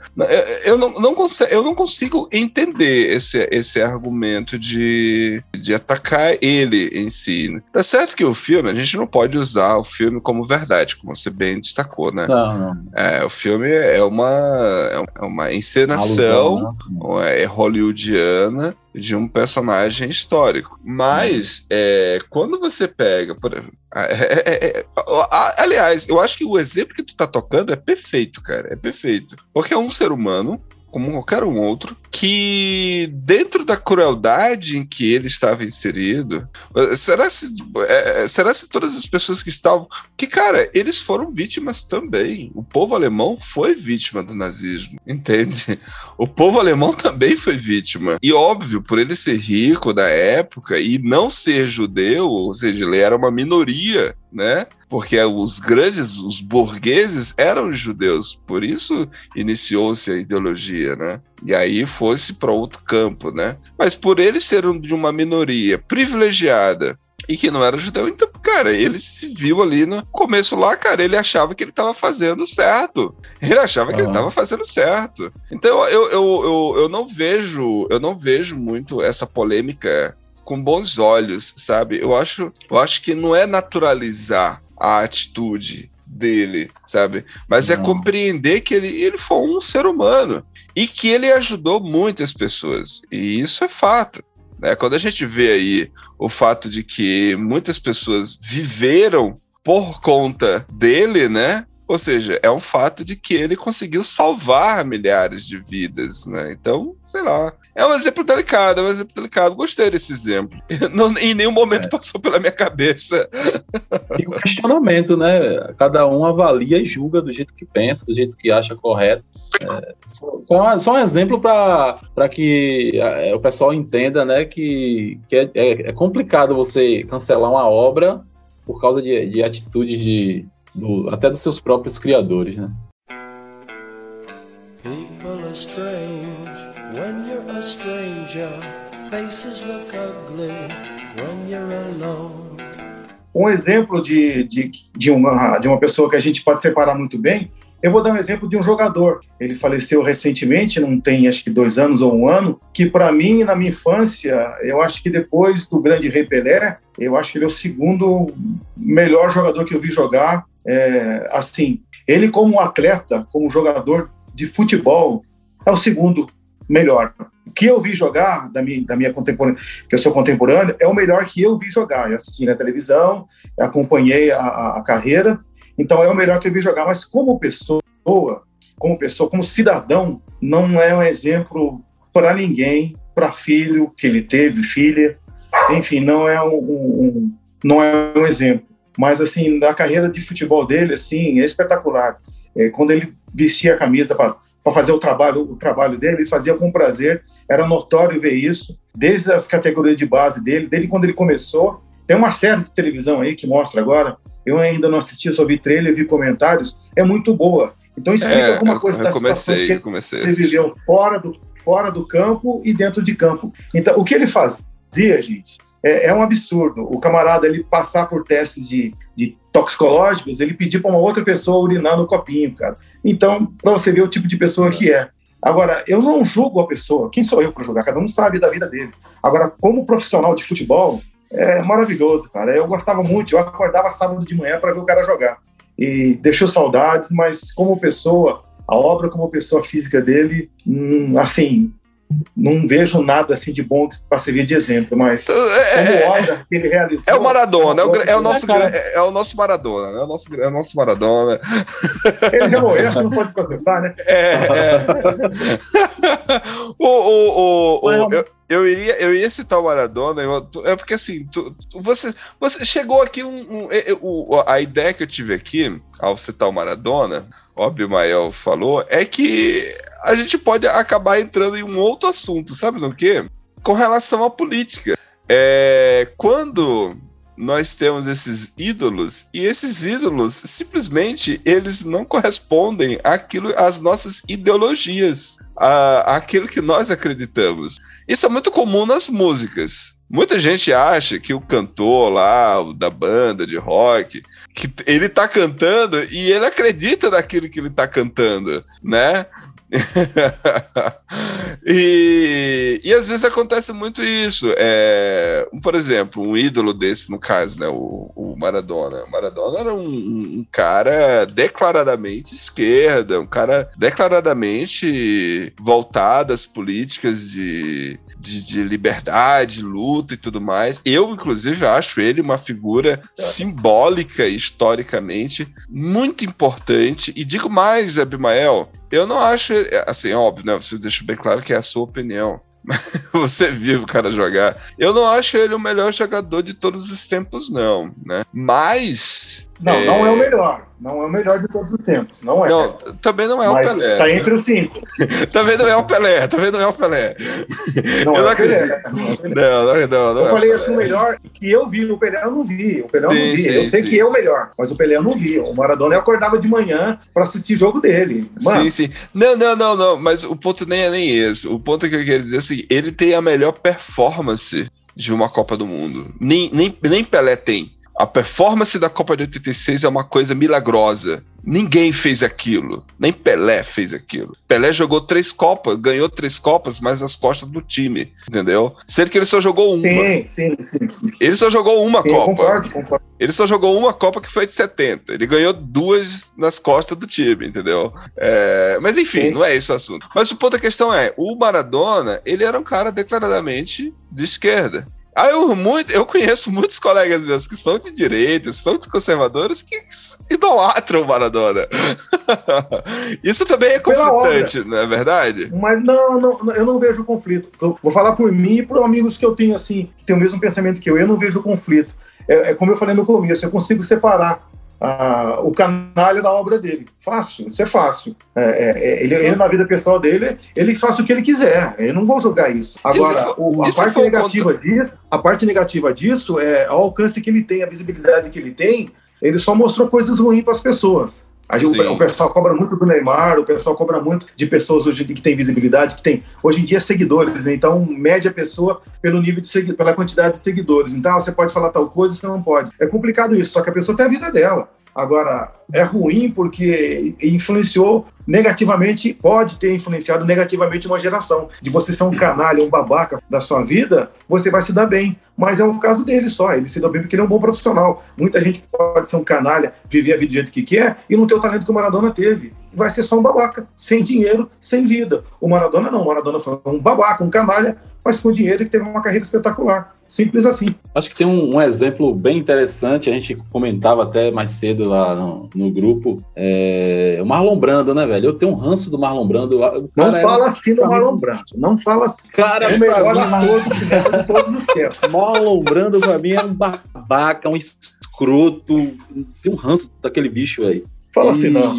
D: eu, não, não consigo, eu não consigo entender esse, esse argumento de, de atacar ele em si. Tá certo que o filme, a gente não pode usar o filme como verdade, como você bem destacou, né?
F: Não, não.
D: É, o filme é uma, é uma encenação
F: Alusão, né?
D: é hollywoodiana de um personagem histórico. Mas é, quando você pega, por, é, é, é, aliás, eu acho que o exemplo que tu tá tocando é perfeito, cara, é perfeito, porque é um ser humano como qualquer um outro, que dentro da crueldade em que ele estava inserido, eh, será se, eh, será se todas as pessoas que estavam. Que, cara, eles foram vítimas também. O povo alemão foi vítima do nazismo, entende? O povo alemão também foi vítima. E óbvio, por ele ser rico da época e não ser judeu, ou seja, ele era uma minoria, né? Porque os grandes, os burgueses eram judeus. Por isso iniciou-se a ideologia, né? E aí fosse para outro campo, né? Mas por ele ser um- de uma minoria privilegiada e que não era judeu, então, cara, ele se viu ali no começo lá, cara, ele achava que ele estava fazendo certo. Ele achava que ele estava fazendo certo. Então eu, eu, eu, eu não vejo, eu não vejo muito essa polêmica com bons olhos, sabe? Eu acho, eu acho que não é naturalizar a atitude dele, sabe? Mas é
F: Não.
D: compreender que ele, ele foi um ser humano e que ele ajudou muitas pessoas. E isso é fato. Né? Quando a gente vê aí o fato de que muitas pessoas viveram por conta dele, né? Ou seja, é um fato de que ele conseguiu salvar milhares de vidas, né? Então, sei lá. É um exemplo delicado, é um exemplo delicado. Gostei desse exemplo. Não- em nenhum momento passou pela minha cabeça.
F: E o questionamento, né? Cada um avalia e julga do jeito que pensa, do jeito que acha correto. É, só, só- só um exemplo para que é, o pessoal entenda, né, que, que é, é- é complicado você cancelar uma obra por causa de, de atitudes de, do- até dos seus próprios criadores, né?
E: People are stranger. Faces look ugly when you're alone.
G: Um exemplo de, de, de, uma, de uma pessoa que a gente pode separar muito bem, eu vou dar um exemplo de um jogador. Ele faleceu recentemente, não tem acho que dois anos ou um ano, que para mim, na minha infância, eu acho que depois do grande Rei Pelé, eu acho que ele é o segundo melhor jogador que eu vi jogar. É, assim, ele como atleta, como jogador de futebol, é o segundo melhor. O que eu vi jogar da minha, da minha contemporânea, que eu sou contemporâneo, é o melhor que eu vi jogar. Eu assisti na televisão, acompanhei a, a, a carreira, então é o melhor que eu vi jogar. Mas como pessoa, como pessoa, como cidadão, não é um exemplo para ninguém, para filho que ele teve, filha, enfim, não é um, um- não é um exemplo. Mas assim, da carreira de futebol dele, assim, é espetacular. É, quando ele vestia a camisa para fazer o trabalho, o trabalho dele, ele fazia com prazer. Era notório ver isso, desde as categorias de base dele, desde quando ele começou. Tem uma série de televisão aí que mostra agora. Eu ainda não assisti, só vi trailer, vi comentários. É muito boa. Então explica
D: É,
G: alguma
D: eu,
G: coisa das situações que
D: comecei,
G: ele
D: comecei
G: viveu fora do, fora do campo e dentro de campo. Então, o que ele fazia, gente, é, é um absurdo. O camarada ele passar por testes de, de toxicológicos, ele pedir para uma outra pessoa urinar no copinho, cara. Então, para você ver o tipo de pessoa que é. Agora, eu não julgo a pessoa. Quem sou eu para julgar? Cada um sabe da vida dele. Agora, como profissional de futebol, é maravilhoso, cara. Eu gostava muito. Eu acordava sábado de manhã para ver o cara jogar. E deixou saudades, mas como pessoa, a obra como pessoa física dele, hum, assim, não vejo nada assim de bom para servir de exemplo, mas
D: É,
G: como
D: é,
G: obra que ele realizou.
D: é o Maradona, é o, é o nosso, é, é o nosso Maradona, é o nosso, é o nosso Maradona.
G: Ele já morreu, acho que não pode processar, né?
D: É, é. o, o, o, o- eu, eu iria, eu ia citar o Maradona, eu- é porque assim, tu- tu- você, você chegou aqui um, um- é- é- a ideia que eu tive aqui ao citar o Maradona, óbvio, o Mael falou, é que a gente pode acabar entrando em um outro assunto, sabe no quê? Com relação à política. É, quando nós temos esses ídolos e esses ídolos simplesmente eles não correspondem àquilo às nossas ideologias, a, àquilo que nós acreditamos. Isso é muito comum nas músicas. Muita gente acha que o cantor lá, o da banda de rock, que ele tá cantando e ele acredita naquilo que ele tá cantando, né? e, e às vezes acontece muito isso. É, por exemplo, um ídolo desse, no caso, né, o, o Maradona. O Maradona era um, um cara declaradamente esquerda, um cara declaradamente voltado às políticas de, de, de liberdade, luta e tudo mais. Eu, inclusive, acho ele uma figura simbólica, historicamente, muito importante. E digo mais, Abimael, eu não acho, ele- assim, óbvio, né? Você deixa bem claro que é a sua opinião. Você viu o cara jogar. Eu não acho ele o melhor jogador de todos os tempos, não, né? Mas.
G: Não, não é o melhor. Não é o melhor de todos os tempos. Não é.
D: Não, também não é o
G: mas
D: Pelé.
G: tá entre os cinco.
D: Também não é o Pelé, também não é o Pelé.
G: Não
D: Eu
G: é o Pelé.
D: acredito.
G: Não é o Pelé.
D: Não, não, não, não
G: Eu
D: é
G: falei
D: o
G: assim, o melhor que eu vi, o Pelé eu não vi. O Pelé eu
D: Sim,
G: não vi.
D: sim,
G: eu sei
D: sim.
G: que é o melhor, mas o Pelé eu não vi. O Maradona eu acordava de manhã pra assistir jogo dele. Mano,
D: Sim, sim. Não, não, não, não. Mas o ponto nem é nem esse. O ponto que eu quero dizer é assim: ele tem a melhor performance de uma Copa do Mundo. Nem, nem, nem Pelé tem. A performance da Copa de 86 é uma coisa milagrosa. Ninguém fez aquilo. Nem Pelé fez aquilo. Pelé jogou três Copas, ganhou três Copas, mas as costas do time. Entendeu? Sendo que ele só jogou uma.
G: sim, sim, sim. sim.
D: Ele só jogou uma
G: Sim,
D: Copa.
G: concordo, concordo.
D: Ele só jogou uma Copa que foi de 70. Ele ganhou duas nas costas do time, entendeu? É, mas enfim,
G: Sim.
D: não é esse o assunto. Mas o ponto da questão é: o Maradona, ele era um cara declaradamente de esquerda. Ah, eu, muito, eu conheço muitos colegas meus que são de direita, são de conservadores que idolatram o Maradona. Isso também é conflitante, não é verdade?
G: Mas não, não, eu não vejo conflito. Eu vou falar por mim e por amigos que eu tenho, assim, que têm o mesmo pensamento que eu. Eu não vejo conflito. É, é como eu falei no começo, eu consigo separar o canalha da obra dele. Fácil, isso é fácil. É, é, é, ele, ele, na vida pessoal dele, ele faz o que ele quiser. Eu não vou jogar isso. Agora,
D: Isso-
G: o- a
D: isso
G: parte negativa disso, a parte negativa disso é ao alcance que ele tem, a visibilidade que ele tem, ele só mostrou coisas ruins para as pessoas. Gente- o, o pessoal cobra muito do Neymar, o pessoal cobra muito de pessoas hoje que têm visibilidade, que tem hoje em dia seguidores, né? então mede a pessoa pelo nível de pela quantidade de seguidores. Então você pode falar tal coisa, você não pode. É complicado isso, só que a pessoa tem a vida dela. Agora, é ruim porque influenciou negativamente, pode ter influenciado negativamente uma geração. De você ser um canalha, um babaca da sua vida, você vai se dar bem. Mas é o caso dele só. Ele se deu bem porque ele é um bom profissional. Muita gente pode ser um canalha, viver a vida do jeito que quer e não ter o talento que o Maradona teve. Vai ser só um babaca, sem dinheiro, sem vida. O Maradona não. O Maradona foi um babaca, um canalha, mas com dinheiro e que teve uma carreira espetacular. Simples assim.
F: Acho que tem um, um exemplo bem interessante, a gente comentava até mais cedo lá no, no grupo, é, o Marlon Brando, né, velho? Eu tenho um ranço do Marlon Brando.
G: Não
F: é
G: fala assim do Marlon Brando. Não fala assim.
F: Cara,
G: É o melhor do cinema de todos os tempos.
F: Marlon Brando pra mim é um babaca, um escroto. Tem um ranço daquele bicho, velho.
G: Fala assim, não.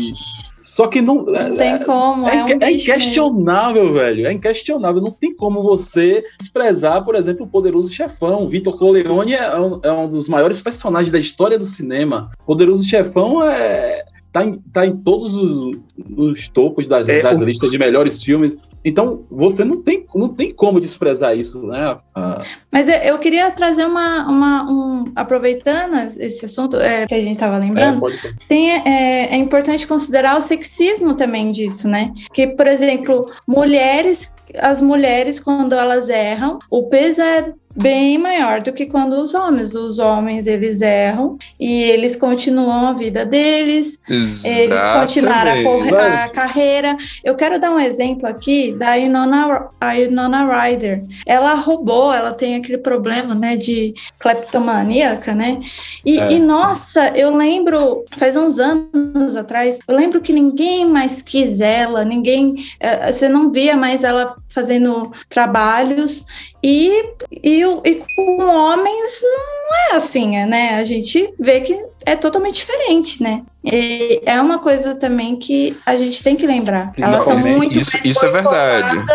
F: Só que não.
H: Não tem como,
F: É,
H: é, um
F: é
H: mesmo.
F: inquestionável, velho. É inquestionável. Não tem como você desprezar, por exemplo, o poderoso chefão. Vitor Corleone é um, é um dos maiores personagens da história do cinema. Poderoso chefão é. Tá em, tá em todos os, os topos das,
G: É,
F: das
G: o-
F: listas de melhores filmes. Então, você não tem, não tem como desprezar isso, né? Ah,
H: Mas eu- queria trazer uma, uma um, aproveitando esse assunto é, que a gente estava
F: é,
H: lembrando,
F: pode-
H: tem, é, é importante considerar o sexismo também disso, né? Que, por exemplo, mulheres as mulheres, quando elas erram, o peso é bem maior do que quando os homens. Os homens eles erram e eles continuam a vida deles,
D: Exatamente.
H: eles continuaram a, corre- a carreira. Eu quero dar um exemplo aqui da Inona, a Inona Ryder. Ela roubou, ela tem aquele problema, né, de cleptomaníaca, né? E,
F: É.
H: e, nossa, eu lembro, faz uns anos atrás, eu lembro que ninguém mais quis ela, ninguém, eh, você não via mais ela fazendo trabalhos e, e, e com homens não é assim, né? A gente vê que é totalmente diferente, né? E é uma coisa também que a gente tem que lembrar. Elas são muito
D: isso-
H: mais
D: isso é verdade.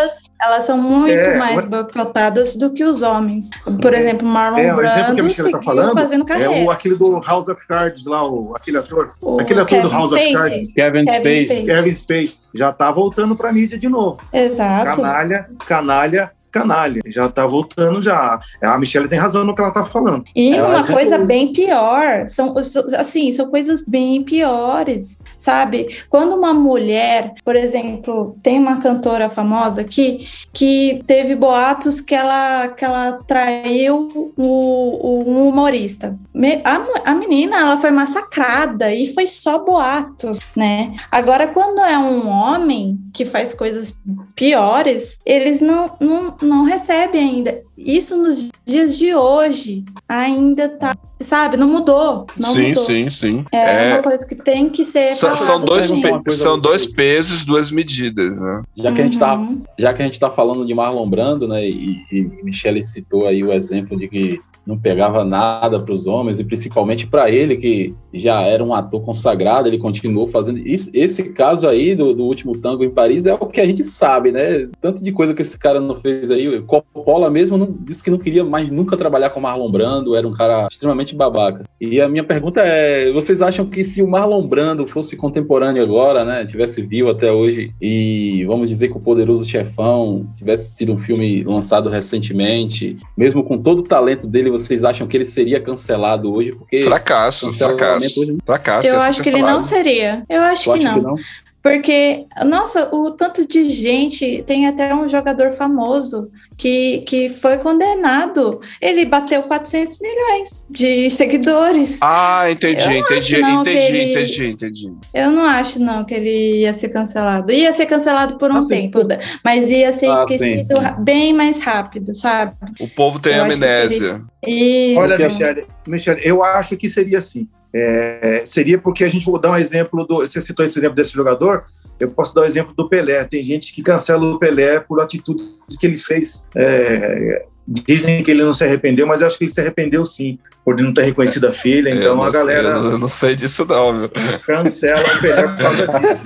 H: Elas são muito
G: É,
H: mais
G: mas-
H: boicotadas do que os homens. Por exemplo, Marlon
G: É, exemplo que a
H: Brando
G: Michelle tá
H: seguiu
G: falando
H: fazendo
G: É
H: carreira.
G: o, aquele do House of Cards lá, o, aquele ator.
H: O
G: aquele ator do
H: Kevin
G: House of
H: Spacey.
G: Cards.
F: Kevin,
H: Kevin
F: Space.
H: Spacey.
G: Kevin Space já tá voltando pra mídia de novo.
H: Exato.
G: Canalha, canalha, canalha. Já tá voltando já. A Michelle tem razão no que ela tá falando.
H: E
F: É,
H: uma
F: é
H: coisa bem pior, são assim, são coisas bem piores, sabe? Quando uma mulher, por exemplo, tem uma cantora famosa aqui que teve boatos que ela que ela traiu o, o- um humorista. A, a menina, ela foi massacrada e foi só boato, né? Agora, quando é um homem que faz coisas piores, eles não, não, não recebem ainda. Isso nos dias de hoje ainda tá, sabe, não mudou. Não
D: sim,
H: mudou.
D: sim, sim.
H: É,
D: É,
H: uma coisa que tem que ser.
D: são, são dois, são
F: absurda.
D: dois pesos, duas medidas, né?
F: Já que a gente tá
H: Uhum.
F: já que a gente está falando de Marlon Brando, né, e, e Michele citou aí o exemplo de que não pegava nada para os homens e principalmente para ele que já era um ator consagrado, ele continuou fazendo isso. Esse caso aí do, do último tango em Paris é o que a gente sabe, né? Tanto de coisa que esse cara não fez aí. Coppola mesmo não, disse que não queria mais nunca trabalhar com Marlon Brando, era um cara extremamente babaca. E a minha pergunta é: vocês acham que se o Marlon Brando fosse contemporâneo agora, né, tivesse vivo até hoje e vamos dizer que o Poderoso Chefão tivesse sido um filme lançado recentemente, mesmo com todo o talento dele, vocês acham que ele seria cancelado hoje? Porque
D: Fracasso, fracasso.
F: hoje
D: Fracasso.
H: Eu
D: ia ser
H: acho que ele não
D: cancelado.
H: seria. Eu acho
F: Tu
H: que
F: acha
H: não. Porque, nossa, o tanto de gente, tem até um jogador famoso que, que foi condenado. Ele bateu 400 milhões de seguidores.
D: Ah, entendi,
H: Eu não
D: entendi,
H: acho, não,
D: entendi,
H: que ele-
D: entendi, entendi.
H: Eu não acho, não, que ele ia ser cancelado. Ia ser cancelado por um
F: Ah, sim.
H: tempo, mas ia ser
F: Ah, sim,
H: esquecido
F: sim.
H: bem mais rápido, sabe?
D: O povo tem
H: Eu
D: amnésia.
H: E
G: Olha, Michele, Michele, eu acho que seria assim. É, seria porque a gente vou dar um exemplo do. Você citou esse exemplo desse jogador. Eu posso dar o exemplo do Pelé. Tem gente que cancela o Pelé por atitudes que ele fez. É, dizem que ele não se arrependeu, mas acho que ele se arrependeu sim, por ele não ter reconhecido a filha.
D: eu,
G: Então
D: não
G: a galera
D: eu não- eu não sei disso, não, viu?
G: cancela o Pelé por causa disso.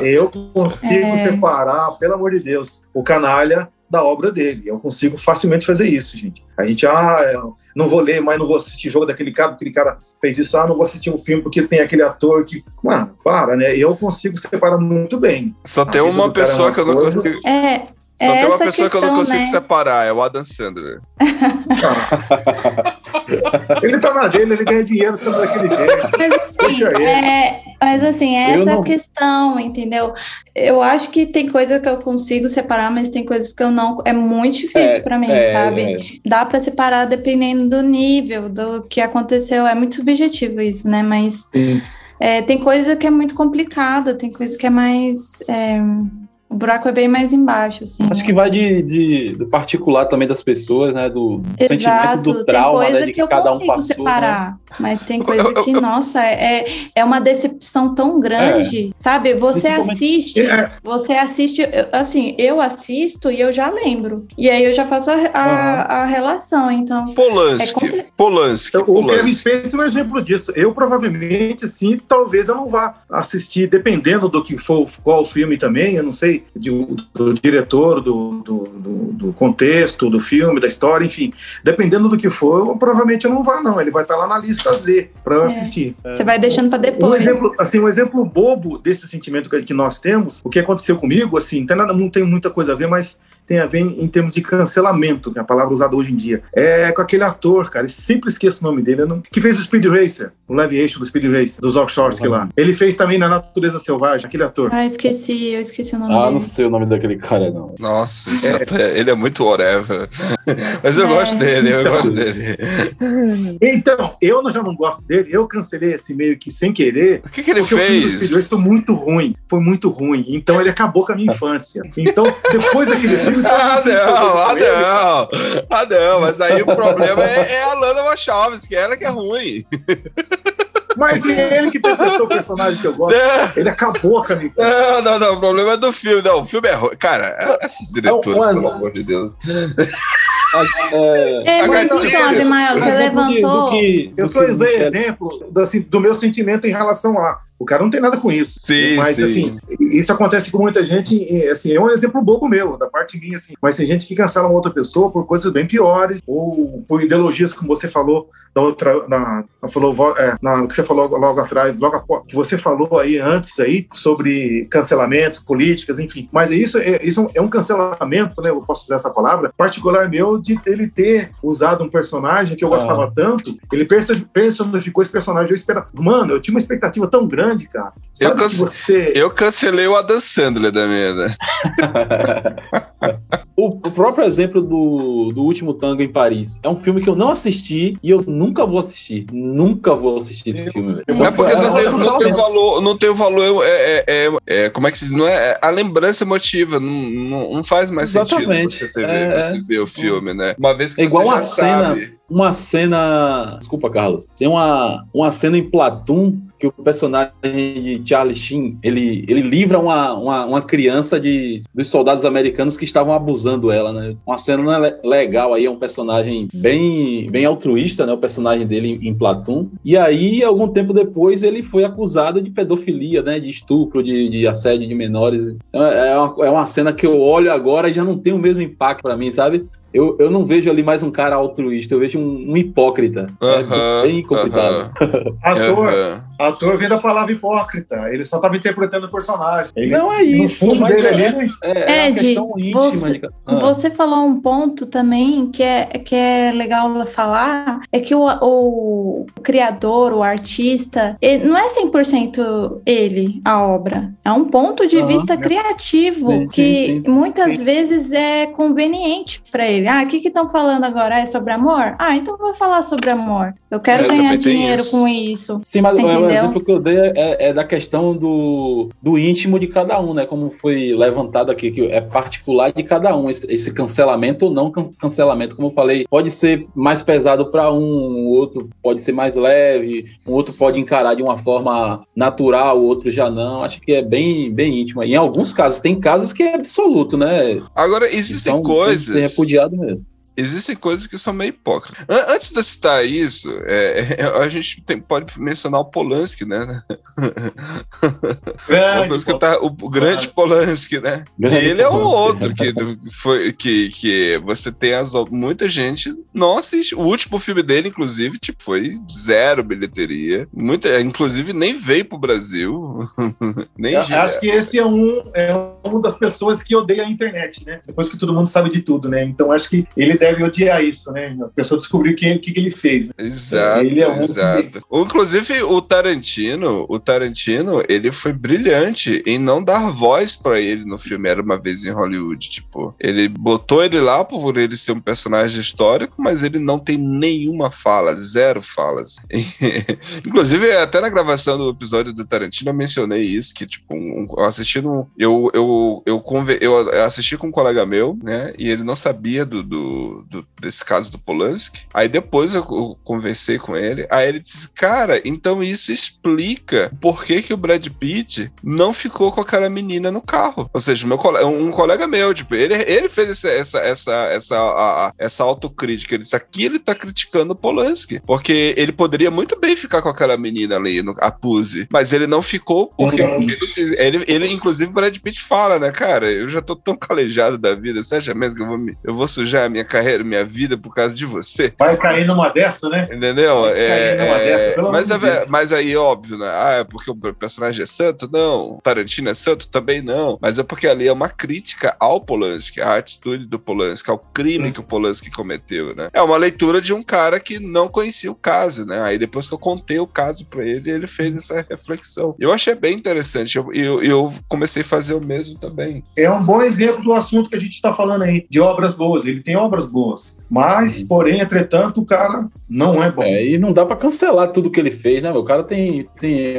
G: Eu consigo
H: É.
G: separar, pelo amor de Deus, o canalha da obra dele. Eu consigo facilmente fazer isso, gente. A gente, ah, eu não vou ler, mas não vou assistir jogo daquele cara, porque aquele cara fez isso, ah, não vou assistir um filme porque tem aquele ator que. Mano, para, né? Eu consigo separar muito bem.
D: Só tem uma
G: é
D: pessoa
G: uma
D: que eu não
G: coisa.
D: consigo.
H: é,
D: Só tem uma
H: essa
D: pessoa que eu não
H: questão,
D: consigo
H: né?
D: separar, é o Adam Sandler.
G: Ele tá na dele, ele ganha dinheiro sendo daquele jeito.
H: Mas assim, é, mas assim,
F: Eu
H: essa
F: não-
H: questão, entendeu? Eu acho que tem coisa que eu consigo separar, mas tem coisas que eu não. É muito difícil
F: É,
H: pra mim,
F: é,
H: sabe?
F: é.
H: Dá pra separar dependendo do nível, do que aconteceu. É muito subjetivo isso, né? Mas é, tem coisa que é muito complicada, tem coisa que é mais. É, o buraco é bem mais embaixo, assim.
F: Acho que vai de, de- do particular também das pessoas, né? Do, do sentimento
H: Exato,
F: do
H: tem
F: trauma,
H: coisa
F: né? De
H: que eu
F: cada um
H: consigo
F: passou. né?
H: separar, mas tem coisa que, nossa, é, é uma decepção tão grande, sabe? Você assiste,
G: É.
H: você assiste, assim, eu assisto e eu já lembro, e aí eu já faço a, a, a relação, então... É
D: Polanski,
H: compli-
D: Polanski,
G: Então, o Kevin
D: Polanski.
G: Spacey é um exemplo disso. Eu provavelmente, assim, talvez eu não vá assistir, dependendo do que for, qual o filme também, eu não sei, de- do diretor, do, do, do- contexto, do filme, da história, enfim. Dependendo do que for, eu, provavelmente eu não vá, não. Ele vai estar lá na lista Z para eu
H: É.
G: assistir.
H: Você vai deixando pra
G: Um
H: depois.
G: exemplo, assim, um exemplo bobo desse sentimento que, que nós temos, o que aconteceu comigo, assim, não tem, nada, não tem muita coisa a ver, mas tem a ver em, termos de cancelamento, que é a palavra usada hoje em dia. É com aquele ator, cara, eu sempre esqueço o nome dele, não... que fez o Speed Racer, o live action do Speed Racer, dos Offshores que lá. Ele fez também na Natureza Selvagem, aquele ator.
H: Ah, esqueci, eu esqueci o nome
F: Ah,
H: dele.
F: não sei o nome daquele cara, não.
D: Nossa, esse ator, ele é muito whatever. Mas eu
H: É.
D: gosto dele, eu gosto dele.
G: Então, eu não- já não gosto dele, eu cancelei esse meio que sem querer,
D: O que, que ele
G: porque o filme do Speed
D: fez?
G: Racer foi muito ruim, foi muito ruim, então ele acabou com a minha infância. Então, depois daquele filme...
D: Ah, não, ah, não. Ah, não, mas aí o problema é, é a Lana Wachowski, ela que é ruim.
G: Mas é ele que interpretou o personagem que eu gosto. Ele acabou com a minha
D: não, não, não, o problema é do filme. Não, o filme é ruim. Cara, essas diretoras,
F: Mas-
D: pelo amor de Deus.
F: É,
H: É,
D: gatinha.
H: então, Abimael, você levantou.
F: do que-
G: Eu só usei exemplo do, assim, do meu sentimento em relação a. O cara não tem nada com isso.
D: Sim,
G: mas
D: sim.
G: assim, isso acontece com muita gente. Assim, é um exemplo bobo meu, da parte minha, assim. Mas tem gente que cancela uma outra pessoa por coisas bem piores, ou por ideologias, como você falou da outra. Na, falou, é, na, que você falou logo atrás, logo após, que você falou aí antes aí sobre cancelamentos, políticas, enfim. Mas isso é, isso é um cancelamento, né? Eu posso usar essa palavra, particular meu, de ele ter usado um personagem que eu
F: Ah.
G: gostava tanto, ele perso- personificou esse personagem. Eu esperava. Mano, eu tinha uma expectativa tão grande, cara.
D: Eu
G: Sabe
D: cance-
G: que você.
D: Eu cancelei o Adam Sandler da mesa.
F: O, o próprio exemplo do, do Último Tango em Paris é um filme que eu não assisti e eu nunca vou assistir. Nunca vou assistir esse filme, velho.
G: Eu
D: É porque
G: É,
D: não tem,
G: é,
D: não tem
G: é,
D: valor, não tem o valor, é, é, é- é- como é que se diz? Não é, é a lembrança emotiva, não, não, não faz mais
F: Exatamente.
D: sentido você, ter,
F: É,
D: você ver o filme, né? Uma vez que
F: É igual uma cena-
D: sabe.
F: Uma cena. Desculpa, Carlos. Tem uma, uma cena em Platum que o personagem de Charlie Sheen ele, ele livra uma, uma, uma criança de, dos soldados americanos que estavam abusando ela, né? Uma cena le- legal aí, é um personagem bem, bem altruísta, né? O personagem dele em, em Platum. E aí, algum tempo depois, ele foi acusado de pedofilia, né? De estupro, de, de assédio de menores. Então, É uma, é uma cena que eu olho agora e já não tem o mesmo impacto pra mim, sabe? Eu, eu não vejo ali mais um cara altruísta, eu vejo um, um hipócrita.
D: Aham,
F: é bem complicado.
D: aham,
G: Ator,
D: aham.
G: Ator vem da palavra hipócrita. Ele só estava interpretando o personagem. Ele,
F: Não é isso,
G: no fundo
F: mas
G: dele
F: é,
G: ali,
F: é, é uma
H: Ed,
F: questão íntima.
H: você-
F: de Ah.
H: Você falou um ponto também que é, que é legal falar, é que o, o criador, o artista, ele- não é 100% ele, a obra. É um ponto de
F: Aham.
H: vista criativo
F: Sim,
H: que
F: sim, sim.
H: muitas
G: Sim.
H: vezes é conveniente para ele. Ah, o que estão falando agora? É sobre amor? Ah, então eu vou falar sobre amor. Eu quero
D: É,
H: ganhar dinheiro
D: isso.
H: com isso.
F: Sim, mas o
H: Entendeu?
F: exemplo que eu dei é, é da questão do, do íntimo de cada um, né? Como foi levantado aqui, que é particular de cada um, esse, esse cancelamento ou não can- cancelamento. Como eu falei, pode ser mais pesado para um, o outro pode ser mais leve, o outro pode encarar de uma forma natural, o outro já não. Acho que é bem, bem íntimo. Em alguns casos, tem casos que é absoluto, né?
D: Agora, existem
F: Então, tem que
D: coisas.
F: ser repudiado mesmo.
D: Existem coisas que são meio hipócritas. An- Antes de eu citar isso, é, é, a gente tem- pode mencionar o Polanski, né? O,
G: grande,
D: Polanski tá- o- o grande Polanski, né? E ele é um outro que foi que, que você tem as, muita gente não assiste. O último filme dele, inclusive, tipo, foi zero bilheteria. Muita, inclusive, nem veio pro Brasil. nem
G: Eu acho que esse é um, é um das pessoas que odeia a internet, né? Depois que todo mundo sabe de tudo, né? Então acho que ele deve odiar isso, né? A pessoa descobriu o que, que, que ele fez. né?
D: Exato,
G: Ele é um
D: exato. Inclusive, o Tarantino, o Tarantino, ele foi brilhante em não dar voz pra ele no filme Era Uma Vez em Hollywood, tipo, ele botou ele lá por ele ser um personagem histórico, mas ele não tem nenhuma fala, zero falas. Inclusive, até na gravação do episódio do Tarantino, eu mencionei isso, que, tipo, um, eu assisti no, eu, eu, eu, conver, eu assisti com um colega meu, né, e ele não sabia do, do, do- desse caso do Polanski, aí depois eu, eu conversei com ele, aí ele disse, cara, então isso explica por que que o Brad Pitt não ficou com aquela menina no carro. Ou seja, meu colega, um colega meu, tipo, ele, ele fez essa, essa, essa, essa, a- a- essa autocrítica. Ele disse, aqui ele tá criticando o Polanski. Porque ele poderia muito bem ficar com aquela menina ali, no, a Puse. Mas ele não ficou porque ele, ele, ele, inclusive, o Brad Pitt fala, né, cara, eu já tô tão calejado da vida, você acha mesmo que eu vou, me- eu vou sujar a minha carreira carreira, minha vida por causa de você.
G: Vai cair numa dessa, né?
D: Entendeu?
G: Vai cair
D: É,
G: numa
D: é,
G: dessa, pelo
D: mas,
G: de
D: é-
G: Deus.
D: mas aí, óbvio, né? Ah, é porque o personagem é santo? Não. Tarantino é santo? Também não. Mas é porque ali é uma crítica ao Polanski, à atitude do Polanski, ao crime
G: Hum.
D: que o Polanski cometeu, né? É uma leitura de um cara que não conhecia o caso, né? Aí depois que eu contei o caso pra ele, ele fez essa reflexão. Eu achei bem interessante. Eu, eu, eu comecei a fazer o mesmo também.
G: É um bom exemplo do assunto que a gente está falando aí, de obras boas. Ele tem obras boas. Mas, porém, entretanto, o cara não é bom.
F: É, e não dá pra cancelar tudo que ele fez, né? O cara tem, tem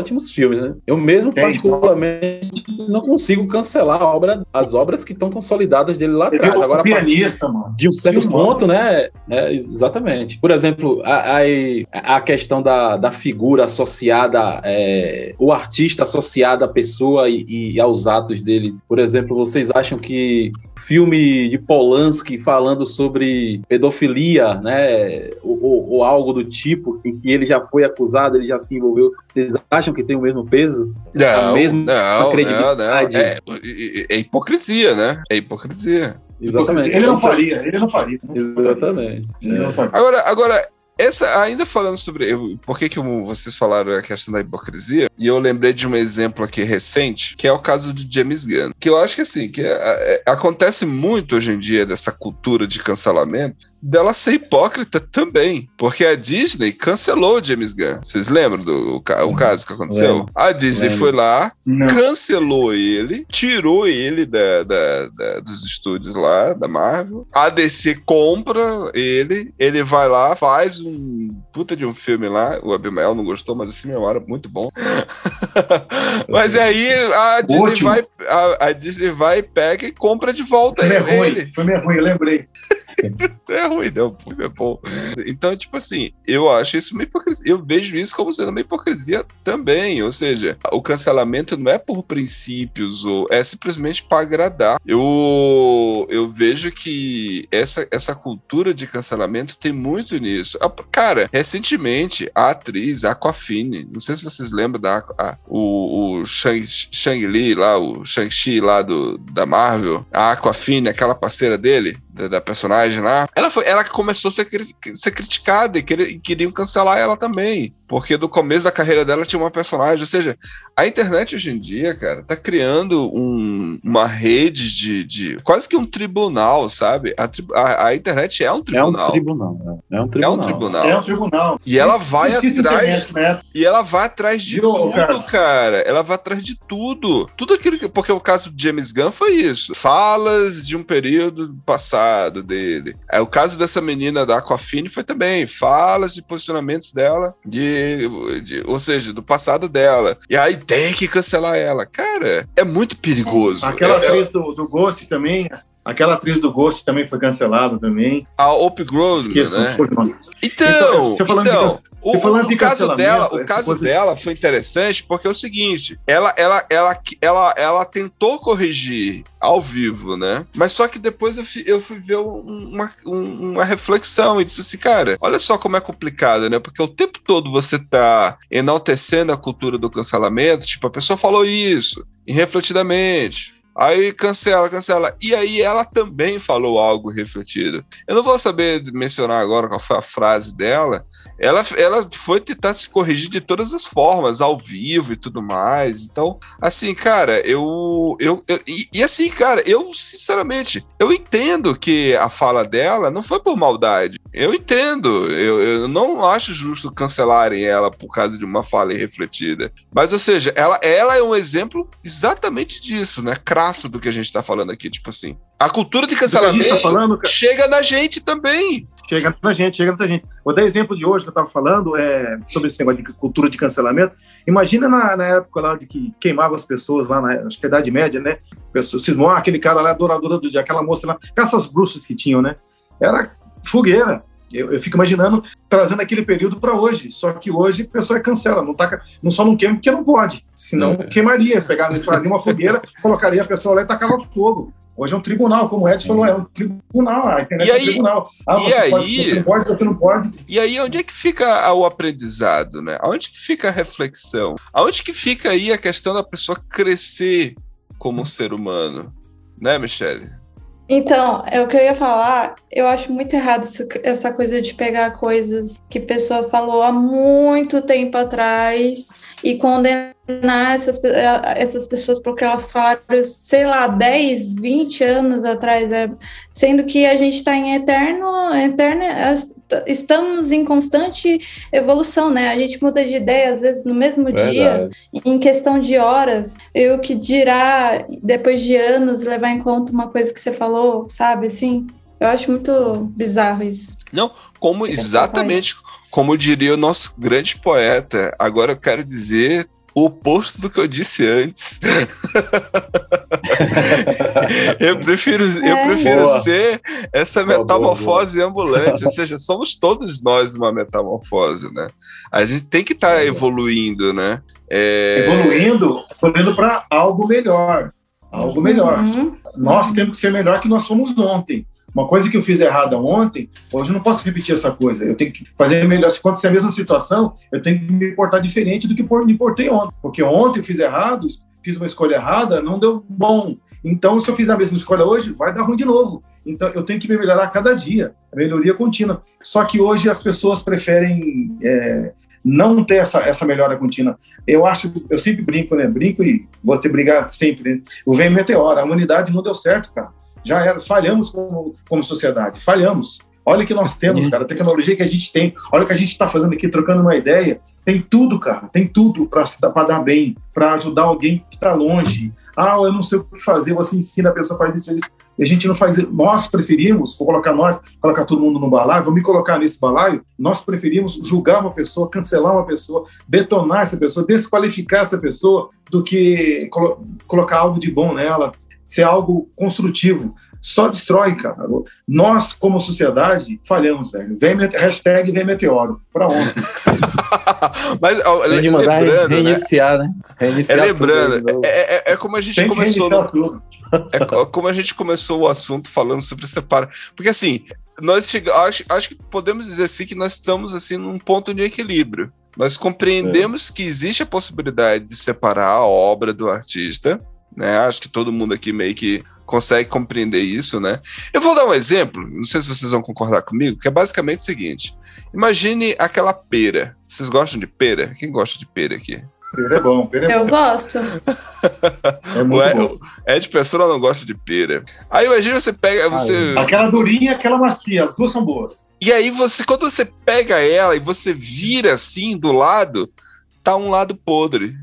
F: ótimos filmes, né? Eu mesmo,
G: Tem.
F: particularmente, não consigo cancelar obra, as obras que estão consolidadas dele lá atrás.
G: um
F: Agora, partir
G: pianista, mano.
F: de um certo ponto, né? É, exatamente. Por exemplo, a, a, a questão da, da figura associada, é, o artista associado à pessoa e, e aos atos dele. Por exemplo, vocês acham que filme de Polanski falando sobre pedofilia, né? Ou, ou- ou algo do tipo, em que ele já foi acusado, ele já se envolveu, vocês acham que tem o mesmo peso?
D: Não,
F: mesmo
D: não,
F: credibilidade.
D: não, não. É, é hipocrisia, né? É hipocrisia.
F: Exatamente.
G: Ele não faria, ele não faria.
F: Exatamente.
G: Ele não faria.
D: Agora, agora essa, ainda falando sobre eu- por que, que vocês falaram a questão da hipocrisia, e eu lembrei de um exemplo aqui recente, que é o caso de James Gunn. Que eu acho que assim, que é- é- acontece muito hoje em dia dessa cultura de cancelamento, dela ser hipócrita também. Porque a Disney cancelou o James Gunn. Vocês lembram do o o caso que aconteceu?
F: Lembro.
D: A Disney
F: Lembro.
D: foi lá,
G: Não.
D: cancelou ele, tirou ele da, da- da- dos estúdios lá, da Marvel. A DC compra ele, ele vai lá, faz um puta de um filme lá. O Abimael não gostou, mas o filme era muito bom. mas aí a Disney,
G: Ótimo.
D: vai, a, a Disney vai, pega e compra de volta
G: é
D: ele.
G: ruim, filme é ruim, eu lembrei.
D: É ruim, não, filme é bom. Então, tipo assim, eu acho isso uma hipocrisia. Eu vejo isso como sendo uma hipocrisia também. Ou seja, o cancelamento não é por princípios, ou é simplesmente para agradar. Eu, eu vejo que essa, essa cultura de cancelamento tem muito nisso. Cara, recentemente, a atriz Aquafine, não sei se vocês lembram da a- o, o Shang- Shang-Li lá, o Shang-Chi lá do, da Marvel, a Aquafine, aquela parceira dele, da, da personagem lá, ela, foi, ela começou a ser, ser criticada e, e queriam cancelar ela também. Porque do começo da carreira dela tinha uma personagem. Ou seja, a internet hoje em dia, cara, tá criando um- uma rede de, de. quase que um tribunal, sabe? A, tri- a- a internet é um
F: É um
D: tribunal.
F: tribunal. né? É um
D: É
F: tribunal.
D: um tribunal.
G: É um tribunal.
D: E ela vai atrás-
G: internet, né?
D: E ela vai atrás de tudo, cara.
G: cara?
D: Ela vai atrás de tudo. Tudo aquilo que. Porque o caso de James Gunn foi isso. Falas de um período passado dele. É, o caso dessa menina da Aquafine foi também. Falas de posicionamentos dela, de, de- ou seja, do passado dela. E aí tem que cancelar ela. Cara, é muito perigoso.
G: Aquela
D: É- é-
G: atriz do, do Ghost também. Aquela atriz do Ghost também foi cancelada também.
D: a Op Grossman,
G: Esqueçam,
D: né? Então,
G: Então, você falando de
D: então, o,
G: você falando
D: o
G: de
D: caso dela, o caso
G: coisa-
D: dela foi interessante porque é o seguinte, ela, ela, ela, ela, ela tentou corrigir ao vivo, né? Mas só que depois eu fui, eu fui ver um- uma, um- uma reflexão e disse assim, cara, olha só como é complicado, né? Porque o tempo todo você tá enaltecendo a cultura do cancelamento, tipo, a pessoa falou isso, irrefletidamente. Aí cancela, cancela. E aí ela também falou algo refletido. Eu não vou saber mencionar agora qual foi a frase dela. Ela, ela foi tentar se corrigir de todas as formas, ao vivo e tudo mais. Então, assim, cara, eu. eu, eu- e, e assim, cara, eu, sinceramente, eu entendo que a fala dela não foi por maldade. Eu entendo. Eu, eu não acho justo cancelarem ela por causa de uma fala irrefletida. Mas, ou seja, ela, ela é um exemplo exatamente disso, né? Crasso do que a gente tá falando aqui. Tipo assim, a cultura de
G: gente
D: cancelamento
G: tá falando,
D: chega na gente também.
G: chega na gente, chega na gente. Vou dar exemplo de hoje que eu estava falando é, sobre esse negócio de cultura de cancelamento. Imagina na, na época lá de que queimava as pessoas lá, na, acho que é Idade Média, né? Pessoas, cismou, ah, aquele cara lá, adoradora do dia, aquela moça lá, caças bruxas que tinham, né? Era fogueira. Eu, eu fico imaginando trazendo aquele período para hoje. Só que hoje a pessoa cancela, não, taca, não só não queima porque não pode. Senão
F: É.
G: queimaria, pegava, fazia uma fogueira, colocaria a pessoa lá e tacava fogo. Hoje é um tribunal, como o Ed falou, é um tribunal, a internet
D: E
G: é um
D: aí-
G: tribunal. Ah,
D: e
G: você, pode,
D: aí-
G: você não pode, você não pode.
D: E aí, onde é que fica o aprendizado, né? Onde que fica a reflexão? Aonde que fica aí a questão da pessoa crescer como um ser humano? Né, Michele?
H: Então, é o que eu ia falar. Eu acho muito errado essa coisa de pegar coisas que a pessoa falou há muito tempo atrás e condenar essas, eh, essas pessoas porque elas falaram, sei lá, 10, 20 anos atrás. É, sendo que a gente está em eterno, eterno. Estamos em constante evolução, né? A gente muda de ideia, às vezes, no mesmo dia
F: Verdade.
H: em questão de horas, eu que dirá, depois de anos, levar em conta uma coisa que você falou, sabe? Assim, eu acho muito bizarro isso.
D: Como exatamente como diria o nosso grande poeta. Agora eu quero dizer o oposto do que eu disse antes. eu prefiro, eu
H: É.
D: prefiro
F: Boa.
D: ser essa
F: Boa,
D: metamorfose ambulante. Ou seja, somos todos nós uma metamorfose, né? A gente tem que estar evoluindo, né? É,
G: Evoluindo, evoluindo para algo melhor. Algo melhor.
H: Uhum.
G: Nós temos que ser melhor que nós fomos ontem. Uma coisa que eu fiz errada ontem, hoje eu não posso repetir essa coisa. Eu tenho que fazer melhor. Se acontecer a mesma situação, eu tenho que me portar diferente do que me portei ontem. Porque ontem eu fiz errado, fiz uma escolha errada, não deu bom. Então, se eu fiz a mesma escolha hoje, vai dar ruim de novo. Então, eu tenho que me melhorar cada dia. Melhoria contínua. Só que hoje as pessoas preferem é, não ter essa, essa melhora contínua. Eu acho, eu sempre brinco, né? Brinco e vou ter brigar sempre. Né? O vem meteoro, a humanidade não deu certo, cara. Já era, falhamos como, como sociedade, falhamos. Olha o que nós temos,
F: Sim.
G: cara, a tecnologia que a gente tem, olha o que a gente está fazendo aqui, trocando uma ideia. Tem tudo, cara, tem tudo para dar bem, para ajudar alguém que está longe. Ah, eu não sei o que fazer, você ensina, a pessoa faz isso, faz isso. E a gente não faz. Nós preferimos, vou colocar nós, colocar todo mundo no balaio, vou me colocar nesse balaio. Nós preferimos julgar uma pessoa, cancelar uma pessoa, detonar essa pessoa, desqualificar essa pessoa, do que colo colocar algo de bom nela, ser algo construtivo. Só destrói, cara. Nós, como sociedade, falhamos, velho. Vem, hashtag vem meteoro. Para ontem.
D: Mas ó,
F: Tem
D: lembrando, né?
F: reiniciar, né?
D: É
F: Reiniciar tudo
D: lembrando, é, é- é como a gente
G: Tem que
D: começou
G: reiniciar
D: no,
G: tudo.
D: É co- como a gente começou o assunto falando sobre separa. Porque assim, nós chega, acho, acho que podemos dizer assim que nós estamos assim num ponto de equilíbrio. Nós compreendemos que existe a possibilidade de separar a obra do artista, né? Acho que todo mundo aqui meio que consegue compreender isso, né? Eu vou dar um exemplo, não sei se vocês vão concordar comigo, que é basicamente o seguinte: imagine aquela pera. Vocês gostam de pera? Quem gosta de pera aqui?
G: Pera é bom, pera é
H: Eu
G: bom.
H: gosto.
G: É muito
D: Ué,
G: bom.
D: Ed Pessoa não gosta de pera. Aí imagina você pega, você
G: Aquela durinha e aquela macia, as duas são boas.
D: E aí você, quando você pega ela e você vira assim do lado, tá um lado podre.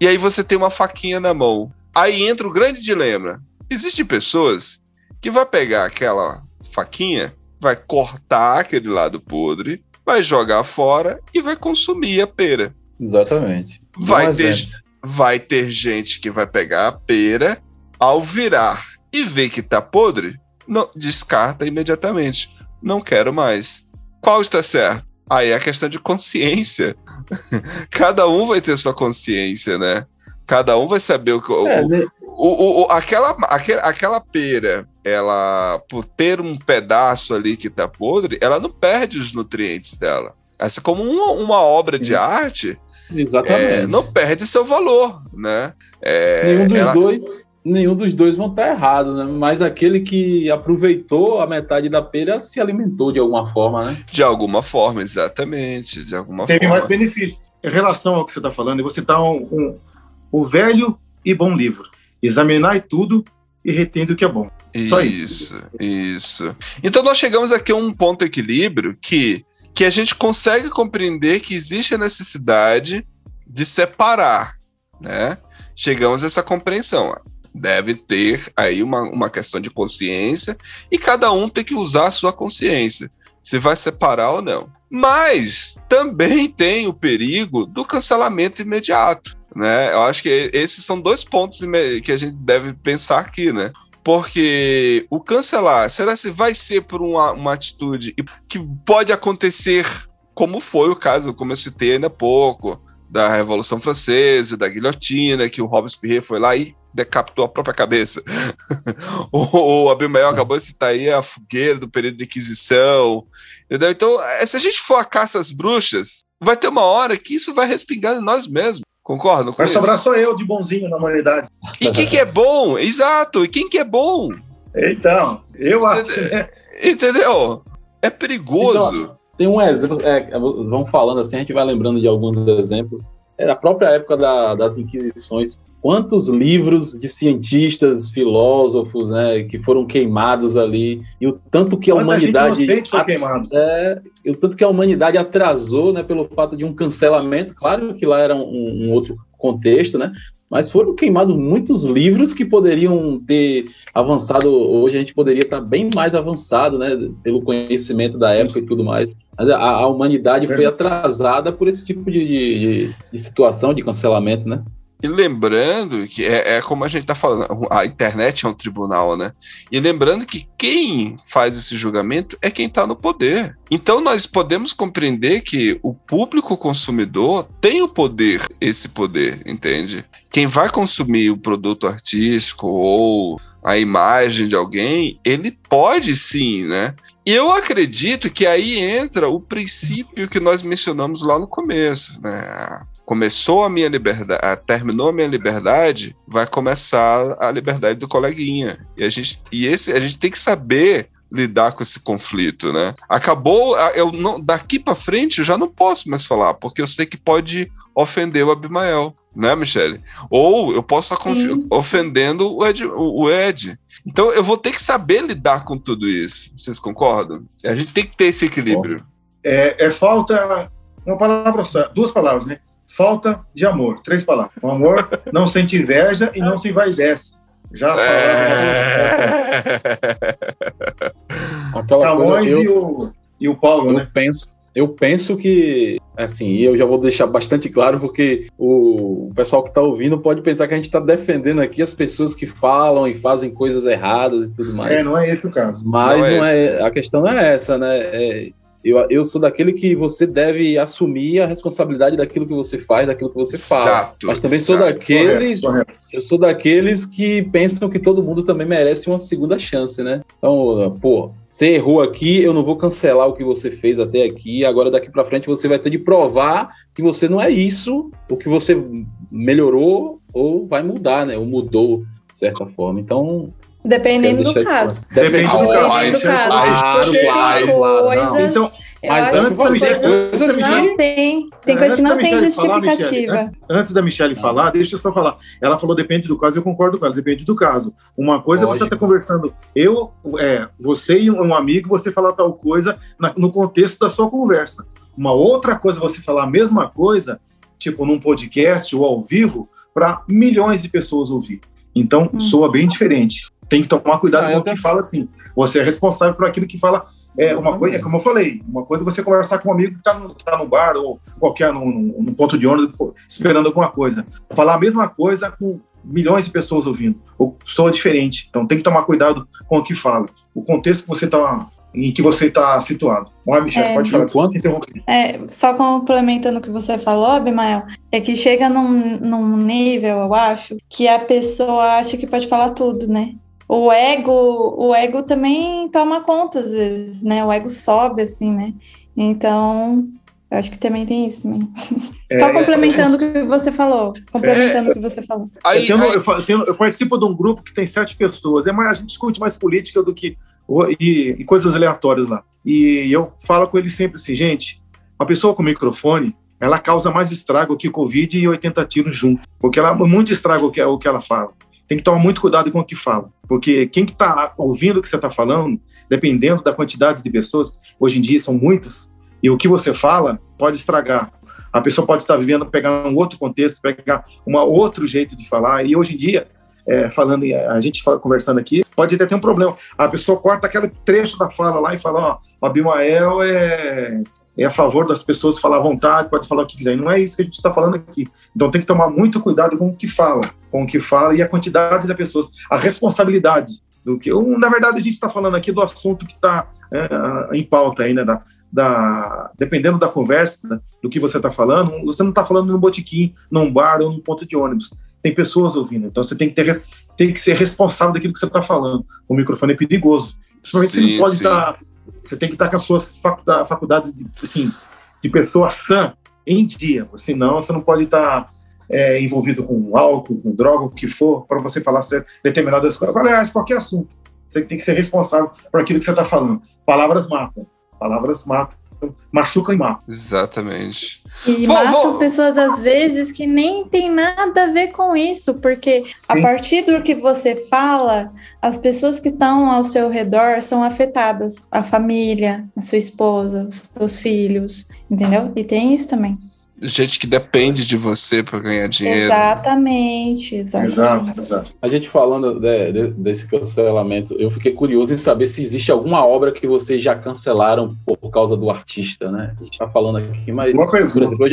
D: E aí você tem uma faquinha na mão. Aí entra o grande dilema. Existem pessoas que vai pegar aquela faquinha, vai cortar aquele lado podre, vai jogar fora e vai consumir a pera.
F: Exatamente.
D: Vai ter, vai ter gente que vai pegar a pera, ao virar e ver que tá podre, não, descarta imediatamente. Não quero mais. Qual está certo? Aí é a questão de consciência. Cada um vai ter sua consciência, né? Cada um vai saber o que. o-
F: É, né?
D: o, o- o- aquela, aquela, aquela pera, ela, por ter um pedaço ali que tá podre, ela não perde os nutrientes dela. Essa, como uma, uma obra de
F: Sim.
D: arte,
F: Exatamente.
D: é, não perde seu valor, né? É,
F: nenhum dos
D: ela-
F: dois, nenhum dos dois vão estar errados, né? Mas aquele que aproveitou a metade da pera se alimentou de alguma forma, né?
D: De alguma forma, exatamente. De alguma
G: Teve
D: forma.
G: mais benefícios. Em relação ao que você está falando, eu vou citar um, um, o velho e bom livro. Examinai tudo e retendo o que é bom. Só isso.
D: Isso, isso. Então nós chegamos aqui a um ponto de equilíbrio que, que a gente consegue compreender que existe a necessidade de separar, né? Chegamos a essa compreensão. Deve ter aí uma, uma questão de consciência e cada um tem que usar a sua consciência, se vai separar ou não. Mas também tem o perigo do cancelamento imediato, né? Eu acho que esses são dois pontos que a gente deve pensar aqui, né? Porque o cancelar, será se vai ser por uma, uma atitude que pode acontecer, como foi o caso, como eu citei ainda há pouco, da Revolução Francesa, da guilhotina, que o Robespierre foi lá e decapitou a própria cabeça. o, o Abimael acabou de citar aí a fogueira do período de Inquisição. Entendeu? Então, eh, se a gente for a caça às bruxas, vai ter uma hora que isso vai respingar em nós mesmos. Concordam com
G: Vai
D: isso?
G: sobrar só eu de bonzinho na humanidade.
D: E quem que é bom? Exato. E quem que é bom?
G: Então, eu acho, né?
D: Entendeu? É perigoso.
F: Então, tem um exemplo, é, vamos falando assim, a gente vai lembrando de alguns exemplos. É a própria época da, das Inquisições. Quantos livros de cientistas, filósofos, né, que foram queimados ali e o tanto que a
G: Quanta
F: humanidade
G: gente inocente foi queimado.
F: é, e o tanto que a humanidade atrasou, né, pelo fato de um cancelamento. Claro que lá era um, um outro contexto, né? Mas foram queimados muitos livros que poderiam ter avançado. Hoje a gente poderia estar bem mais avançado, né? Pelo conhecimento da época e tudo mais. Mas a, a humanidade foi atrasada por esse tipo de, de, de situação, de cancelamento, né?
D: E lembrando que é, é, como a gente tá falando, a internet é um tribunal, né? E lembrando que quem faz esse julgamento é quem está no poder. Então nós podemos compreender que o público consumidor tem o poder, esse poder, entende? Quem vai consumir o produto artístico ou a imagem de alguém, ele pode sim, né? E eu acredito que aí entra o princípio que nós mencionamos lá no começo, né? Começou a minha liberdade, terminou a minha liberdade, vai começar a liberdade do coleguinha. E a gente, e esse, a gente tem que saber lidar com esse conflito, né? Acabou, eu não, daqui para frente eu já não posso mais falar, porque eu sei que pode ofender o Abimael, né, Michele? Ou eu posso estar ofendendo o Ed, o Ed. Então eu vou ter que saber lidar com tudo isso. Vocês concordam? A gente tem que ter esse equilíbrio.
G: É, é falta uma palavra só, duas palavras, né? Falta de amor. Três palavras. O amor não sente inveja e não se envaidece. Já
D: É.
F: Aquela
G: Camões
F: coisa, eu,
G: e, o, e o Paulo,
F: eu
G: né?
F: penso, eu penso que, assim, e eu já vou deixar bastante claro, porque o, o pessoal que está ouvindo pode pensar que a gente está defendendo aqui as pessoas que falam e fazem coisas erradas e tudo mais.
G: É, não é esse o caso.
F: Mas
D: Não é
F: não é, a questão não é essa, né? É, eu, eu sou daquele que você deve assumir a responsabilidade daquilo que você faz, daquilo que você fala. Mas também sou
D: exato.
F: daqueles
G: Correto, correto.
F: eu sou daqueles que pensam que todo mundo também merece uma segunda chance, né? Então, pô, você errou aqui, eu não vou cancelar o que você fez até aqui. Agora, daqui pra frente, você vai ter de provar que você não é isso, o que você melhorou ou vai mudar, né? Ou mudou, de certa forma. Então.
H: Dependendo do caso.
F: isso claro.
G: Depende
D: do caso.
H: Dependendo do caso.
F: Claro, claro,
H: tem
F: claro.
G: Então,
H: eu
F: Mas
H: acho
F: antes
H: que
F: da Michelle-
H: coisas que não tem. Tem coisa que não tem justificativa.
G: antes, antes da Michelle falar, deixa eu só falar. Ela falou depende do caso, eu concordo com ela, depende do caso. Uma coisa é você
F: Lógico.
G: está conversando, eu, é, você e um amigo, você falar tal coisa na- no contexto da sua conversa. Uma outra coisa é você falar a mesma coisa, tipo num podcast ou ao vivo, para milhões de pessoas ouvir. Então,
H: Hum.
G: soa bem diferente. Tem que tomar cuidado
F: Ah,
G: com o que fala assim. Você é responsável por aquilo que fala. É uma coisa, é como eu falei, uma coisa é você conversar com um amigo que está no, tá no bar ou qualquer num, num- ponto de ônibus esperando alguma coisa. Falar a mesma coisa com milhões de pessoas ouvindo. Ou soa diferente. Então tem que tomar cuidado com o que fala. O contexto que você tá, em que você está situado. Vai, Michel,
H: É.
G: pode falar.
F: Enquanto-
G: Interrompi.
H: É, só complementando o que você falou, Abimael, é que chega num, num nível, eu acho, que a pessoa acha que pode falar tudo, né? O ego, o ego também toma conta às vezes, né? O ego sobe, assim, né? Então, eu acho que também tem isso também.
G: É,
H: só complementando o que você falou. Complementando o que você falou.
D: Aí,
G: eu, tenho-
D: aí-
G: eu tenho- eu participo de um grupo que tem sete pessoas. É mais, a gente discute mais política do que o- e, e coisas aleatórias lá. E eu falo com eles sempre assim, gente, a pessoa com microfone, ela causa mais estrago que Covid e 80 tiros junto. Porque ela muito estraga o que, o que ela fala. Tem que tomar muito cuidado com o que fala. Porque quem que está ouvindo o que você está falando, dependendo da quantidade de pessoas, hoje em dia são muitas, e o que você fala pode estragar. A pessoa pode estar vivendo, pegar um outro contexto, pegar um outro jeito de falar. E hoje em dia, é, falando, a gente fala, conversando aqui, pode até ter um problema. A pessoa corta aquele trecho da fala lá e fala: Ó, Abimael é, é a favor das pessoas falar à vontade, pode falar o que quiser. E não é isso que a gente está falando aqui. Então tem que tomar muito cuidado com o que fala, com o que fala e a quantidade de pessoas, a responsabilidade do que. Na verdade, a gente está falando aqui do assunto que está em pauta aí, né? Da, da- dependendo da conversa, do que você está falando, você não está falando num botequim, num bar ou num ponto de ônibus. Tem pessoas ouvindo, então você tem que, ter, tem que ser responsável daquilo que você está falando. O microfone é perigoso. Principalmente você
D: Sim,
G: não pode estar. Você tem que estar com as suas faculda- faculdades de, assim, de pessoa sã em dia. Senão você não pode estar é, envolvido com álcool, com droga, o que for, para você falar certo, determinadas coisas. Aliás, qualquer assunto. Você tem que ser responsável por aquilo que você está falando. Palavras matam. Palavras matam. Machucam e matam.
D: Exatamente.
H: E
D: Vou-
H: matam
D: vou-
H: pessoas às vezes que nem tem nada a ver com isso, porque a
G: Sim.
H: partir do que você fala, as pessoas que estão ao seu redor são afetadas. A família, a sua esposa, os seus filhos, entendeu? E tem isso também.
D: Gente que depende de você para ganhar dinheiro.
H: Exatamente, exatamente.
G: Exato, exato.
F: A gente falando de- de- desse cancelamento, eu fiquei curioso em saber se existe alguma obra que vocês já cancelaram por, causa do artista, né? A gente tá falando aqui, mas.
G: Pergunta.
F: por exemplo,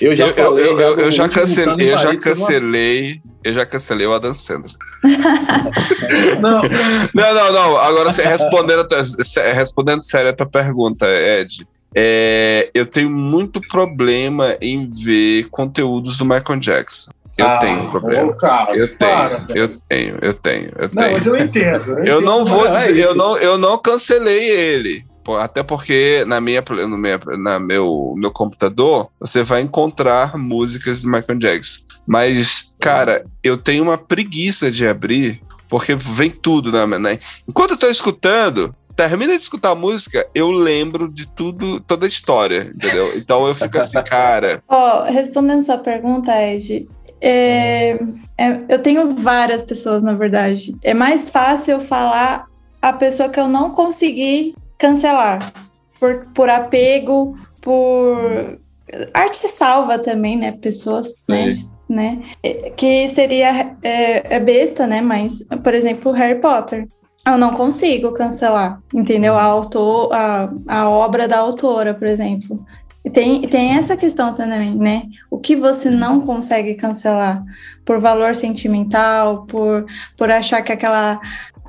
F: eu, eu já
D: Eu,
F: falei.
D: eu,
F: né,
D: eu,
F: do
D: eu já cancelei, eu já cancelei, eu já cancelei o Adam Sandler.
G: Não,
D: Não, não, não. Agora, você respondendo, respondendo sério a tua pergunta, Ed. É, eu tenho muito problema em ver conteúdos do Michael Jackson. Eu
G: Ah,
D: tenho problema.
G: ô, cara,
D: eu
G: para,
D: tenho, eu tenho, eu tenho, eu
G: não,
D: tenho.
G: mas eu entendo.
D: Eu
G: entendo.
D: não vou
G: é
D: dizer, eu não, eu não cancelei ele. Até porque na minha, no minha, na meu, meu computador você vai encontrar músicas do Michael Jackson. Mas, cara, eu tenho uma preguiça de abrir, porque vem tudo na né? Enquanto eu tô escutando, termina de escutar a música, eu lembro de tudo, toda a história, entendeu? Então eu fico assim, cara.
H: Ó, respondendo sua pergunta, Ed, é, é, eu tenho várias pessoas, na verdade. É mais fácil eu falar a pessoa que eu não consegui cancelar. Por, por apego, por. Arte salva também, né? Pessoas, né?
F: Sim.
H: né? É, Que seria. É, é besta, né? Mas, por exemplo, Harry Potter. Eu não consigo cancelar, entendeu? A, autor, a, a obra da autora, por exemplo. E tem, tem essa questão também, né? O que você não consegue cancelar por valor sentimental, por, por achar que aquela,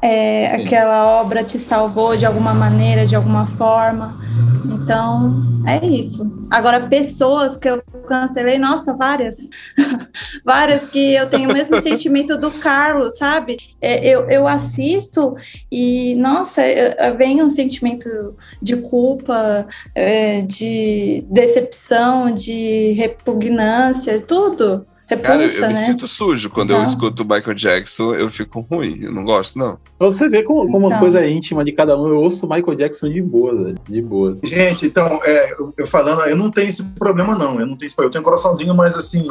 H: é, aquela obra te salvou de alguma maneira, de alguma forma. Então, é isso. Agora, pessoas que eu cancelei, nossa, várias. várias que eu tenho o mesmo sentimento do Carlos, sabe? É, eu, eu assisto e, nossa, vem um sentimento de culpa, é, de decepção, de repugnância, tudo.
D: Cara, eu,
H: Repulsa,
D: eu me
H: né?
D: sinto sujo quando eu
H: Então.
D: escuto o Michael Jackson, eu fico ruim. Eu não gosto, não.
F: Você vê como, como uma
H: Então.
F: coisa íntima de cada um. Eu ouço Michael Jackson de boa, velho, de boa.
G: Gente, então, é, eu, eu falando, eu não tenho esse problema, não. Eu não tenho esse problema. Eu tenho um coraçãozinho mais assim,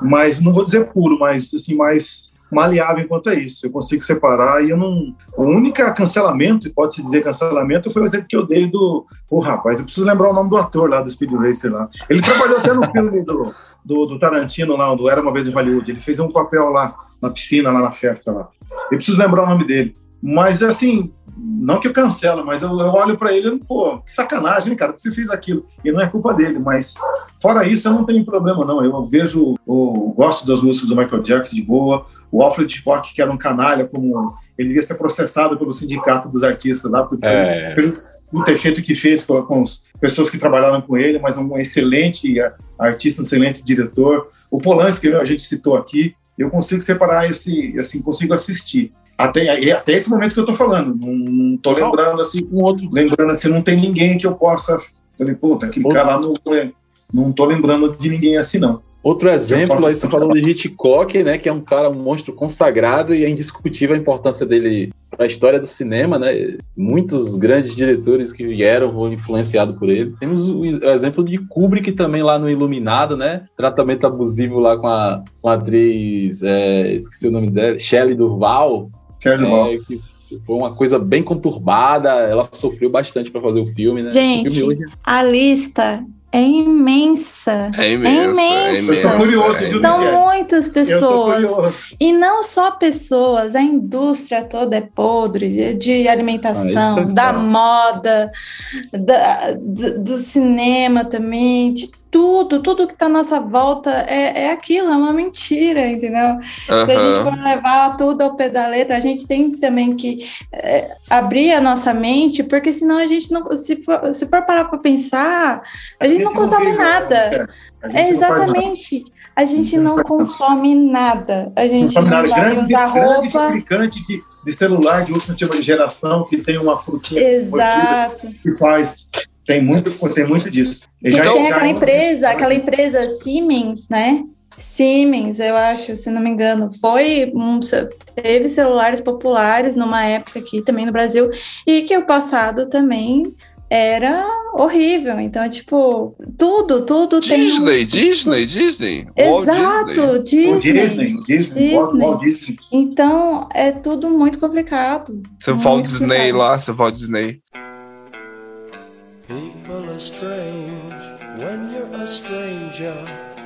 G: mas não vou dizer puro, mas assim, mais maleável enquanto é isso. Eu consigo separar e eu não. O único cancelamento, e pode-se dizer cancelamento, foi o exemplo que eu dei do. Ô, rapaz, eu preciso lembrar o nome do ator lá do Speed Racer lá. Ele trabalhou até no filme do, do, do Tarantino lá, do Era uma Vez em Hollywood. Ele fez um papel lá na piscina, lá na festa lá. Eu preciso lembrar o nome dele. Mas assim, não que eu cancelo, mas eu, eu olho para ele e pô, que sacanagem, cara, que você fez aquilo. E não é culpa dele, mas fora isso, eu não tenho problema, não. Eu vejo, o gosto das músicas do Michael Jackson de boa. O Alfred Hitchcock, que era um canalha, como ele devia ser processado pelo sindicato dos artistas lá, porque
F: É.
G: pelo o efeito que fez com, com as pessoas que trabalharam com ele, mas um excelente artista, um excelente diretor. O Polanski, que a gente citou aqui, eu consigo separar esse, assim, consigo assistir. Até, até esse momento que eu tô falando, não, tô lembrando assim,
F: Um outro
G: lembrando assim, não tem ninguém que eu possa. Falei, puta, aquele cara lá não, não tô lembrando de ninguém assim, não.
F: Outro exemplo,
G: posso
F: aí você falou de Hitchcock, né, que é um cara, um monstro consagrado e é indiscutível a importância dele para a história do cinema, né? Muitos grandes diretores que vieram foram influenciados por ele. Temos o exemplo de Kubrick também lá no Iluminado, né? Tratamento abusivo lá com a, com a atriz, é, esqueci o nome dela, Shelley Durval,
G: Charlie
F: é,
G: Brown.
F: que foi uma coisa bem conturbada. Ela sofreu bastante para fazer o filme, né?
H: Gente,
F: o filme hoje
H: A lista é imensa.
D: É imenso, é
H: imenso.
D: imenso.
G: Eu tô curioso,
D: é
G: viu.
H: São muitas pessoas. E não só pessoas, a indústria toda é podre de
F: Ah,
H: alimentação,
F: isso é
H: da
F: claro.
H: moda, da- do, do cinema também, de tudo, tudo que está à nossa volta é, é aquilo, é uma mentira, entendeu? Se a gente for levar tudo ao pé da letra, a gente tem também que é, abrir a nossa mente, porque senão a gente não, se for, se for parar para pensar, a, gente, não consome
G: vive,
H: nada.
G: é, a gente
H: É,
G: não nada.
H: exatamente. A gente
G: Não
H: não consome nada. A
G: Não
H: gente não
G: nada.
H: vai
G: Grande,
H: usar
G: grande
H: roupa.
G: fabricante de, de celular de última tipo de geração que tem uma frutinha
H: Exato.
G: que faz. Tem muito, tem muito disso. E
H: E
G: já-
H: tem
G: já-
H: aquela empresa, aquela empresa Siemens, né? Siemens, eu acho, se não me engano, foi um, teve celulares populares numa época aqui também no Brasil e que o passado também era horrível. Então, tipo, tudo, tudo
D: Disney,
H: tem.
D: Disney, Disney.
H: Exato,
G: Disney.
H: Disney.
G: Disney, Disney. Disney.
H: Então, é tudo muito complicado.
D: Você Walt Disney lá, você Walt Disney.
E: Strange when you're a stranger.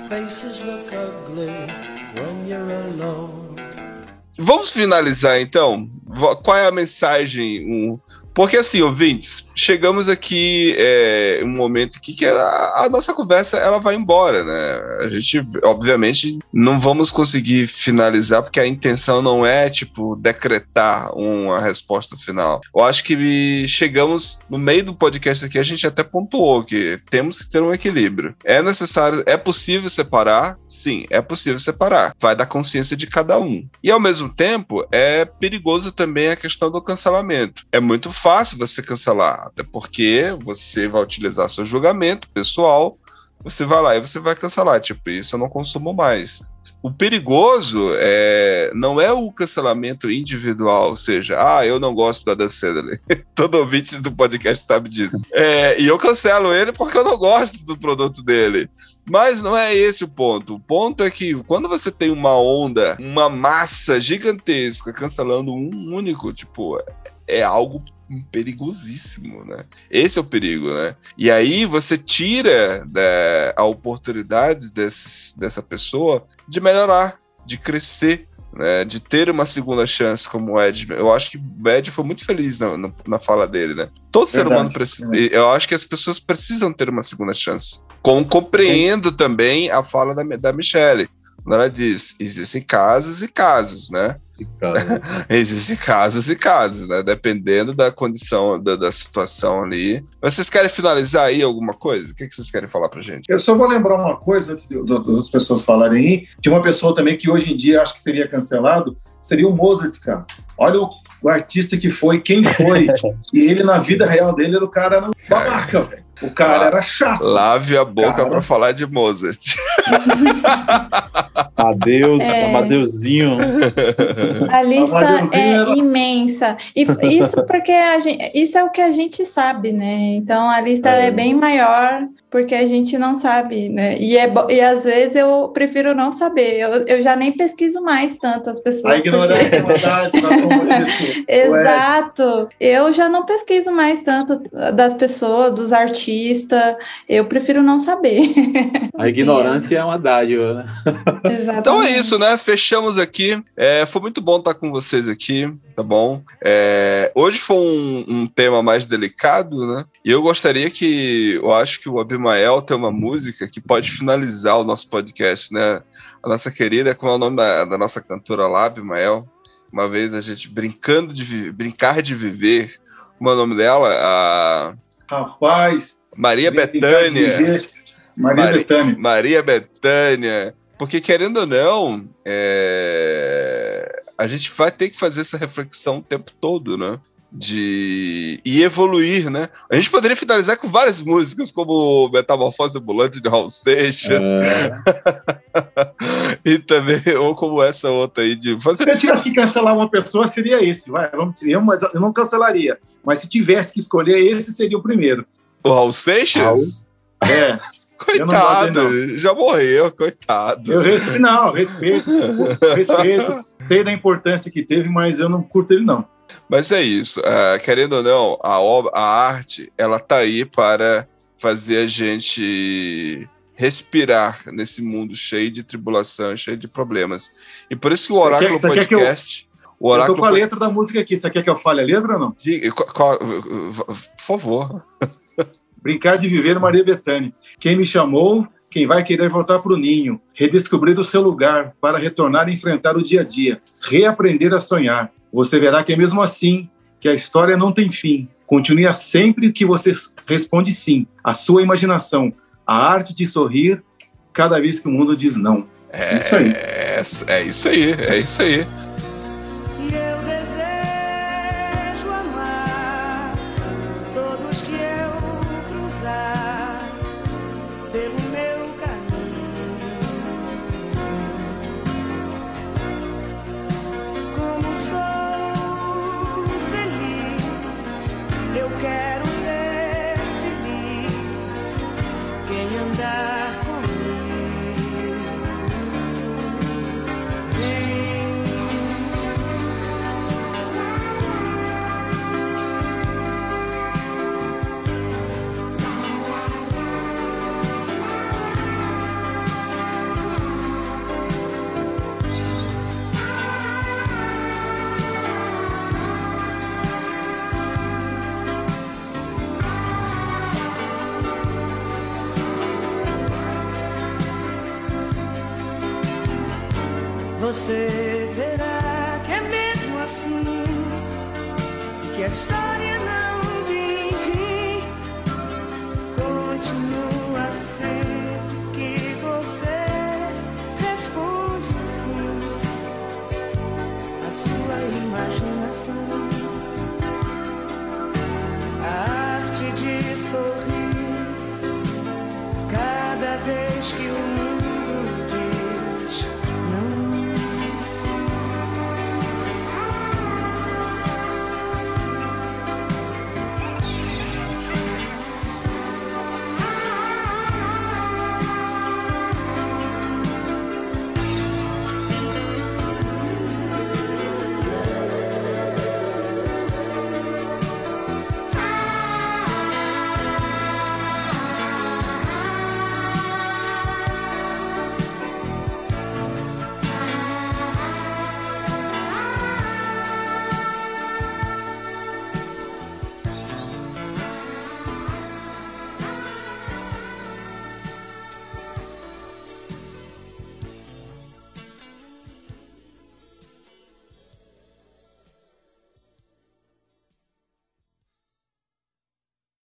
E: Faces look ugly when you're alone.
D: Vamos finalizar então. Qual é a mensagem? Porque assim, ouvintes, chegamos aqui é, um momento aqui que a, a, nossa conversa ela vai embora, né? A gente, obviamente, não vamos conseguir finalizar porque a intenção não é tipo decretar uma resposta final. Eu acho que chegamos no meio do podcast aqui a gente até pontuou que temos que ter um equilíbrio. É necessário, é possível separar? Sim, é possível separar. Vai da consciência de cada um. E ao mesmo tempo é perigoso também a questão do cancelamento. É muito fácil você cancelar, até porque você vai utilizar seu julgamento pessoal, você vai lá e você vai cancelar, tipo, isso eu não consumo mais. O perigoso é, não é o cancelamento individual, ou seja, ah, eu não gosto da Dan Sandler. Todo ouvinte do podcast sabe disso. É, e eu cancelo ele porque eu não gosto do produto dele. Mas não é esse o ponto. O ponto é que quando você tem uma onda, uma massa gigantesca cancelando um único, tipo, é algo perigosíssimo, né? Esse é o perigo, né? E aí você tira né, a oportunidade desse, dessa pessoa de melhorar, de crescer, né, de ter uma segunda chance como o Ed. Eu acho que o Ed foi muito feliz na, na, na fala dele, né? Todo Verdade, ser humano precisa. Eu acho que as pessoas precisam ter uma segunda chance. Com, compreendo também a fala da, da Michelle. Ela diz: existem casos e casos, né? Existem casos e casos, né? Dependendo da condição, da, da, situação ali. Mas vocês querem finalizar aí alguma coisa? O que, que vocês querem falar pra gente?
G: Eu só vou lembrar uma coisa, antes de, de, de outras pessoas falarem aí, de uma pessoa também que hoje em dia acho que seria cancelado, seria o Mozart, cara. Olha o, o artista que foi, quem foi. e ele, na vida real dele, era o cara no babaca, velho. O cara
D: La
G: era chato.
D: Lave a boca cara... para falar de Mozart.
F: Adeus, é. Amadeuzinho.
H: A lista é era... imensa. E isso porque a gente, isso é o que a gente sabe, né? Então a lista é, é bem maior porque a gente não sabe, né? E, é, e às vezes eu prefiro não saber. Eu, eu já nem pesquiso mais tanto as pessoas.
G: A ignorância porque... é
H: Exato. Eu já não pesquiso mais tanto das pessoas, dos artistas. Eu prefiro não saber.
F: A ignorância é uma dádiva, né?
H: Exatamente.
D: Então é isso, né? Fechamos aqui. É, foi muito bom estar com vocês aqui tá bom? É, hoje foi um, um, tema mais delicado, né? E eu gostaria que, eu acho que o Abimael tem uma música que pode finalizar o nosso podcast, né? A nossa querida, como é o nome da, da nossa cantora lá, Abimael? Uma vez a gente brincando de brincar de viver, como é o nome dela? A...
G: Rapaz!
D: Maria Bethânia.
G: Maria Bethânia.
D: Maria Bethânia. Porque, querendo ou não, é a gente vai ter que fazer essa reflexão o tempo todo, né? De e evoluir, né? A gente poderia finalizar com várias músicas, como Metamorfose Ambulante de Raul Seixas. É. e também, ou como essa outra aí de.
G: Se eu tivesse que cancelar uma pessoa, seria esse. Vai, vamos, eu, mas eu não cancelaria. Mas se tivesse que escolher, esse seria o primeiro.
D: O Raul Seixas? Raul?
G: É.
D: Coitado, já morreu, coitado.
G: Eu respeito, não, respeito, respeito, sei da importância que teve, mas eu não curto ele, não.
D: Mas é isso, uh, querendo ou não, a, obra, a arte, ela tá aí para fazer a gente respirar nesse mundo cheio de tribulação, cheio de problemas. E por isso que o Oráculo quer, Podcast...
G: Eu... O Oráculo eu tô com a letra da música aqui. Você quer que eu fale a letra ou não?
D: Por favor.
G: Brincar de viver Maria Bethânia. Quem me chamou, quem vai querer voltar para o ninho, redescobrir o seu lugar para retornar a enfrentar o dia a dia, reaprender a sonhar. Você verá que é mesmo assim que a história não tem fim. Continue sempre que você responde sim. A sua imaginação, a arte de sorrir cada vez que o mundo diz não.
D: É isso aí. É, é isso aí, é isso aí.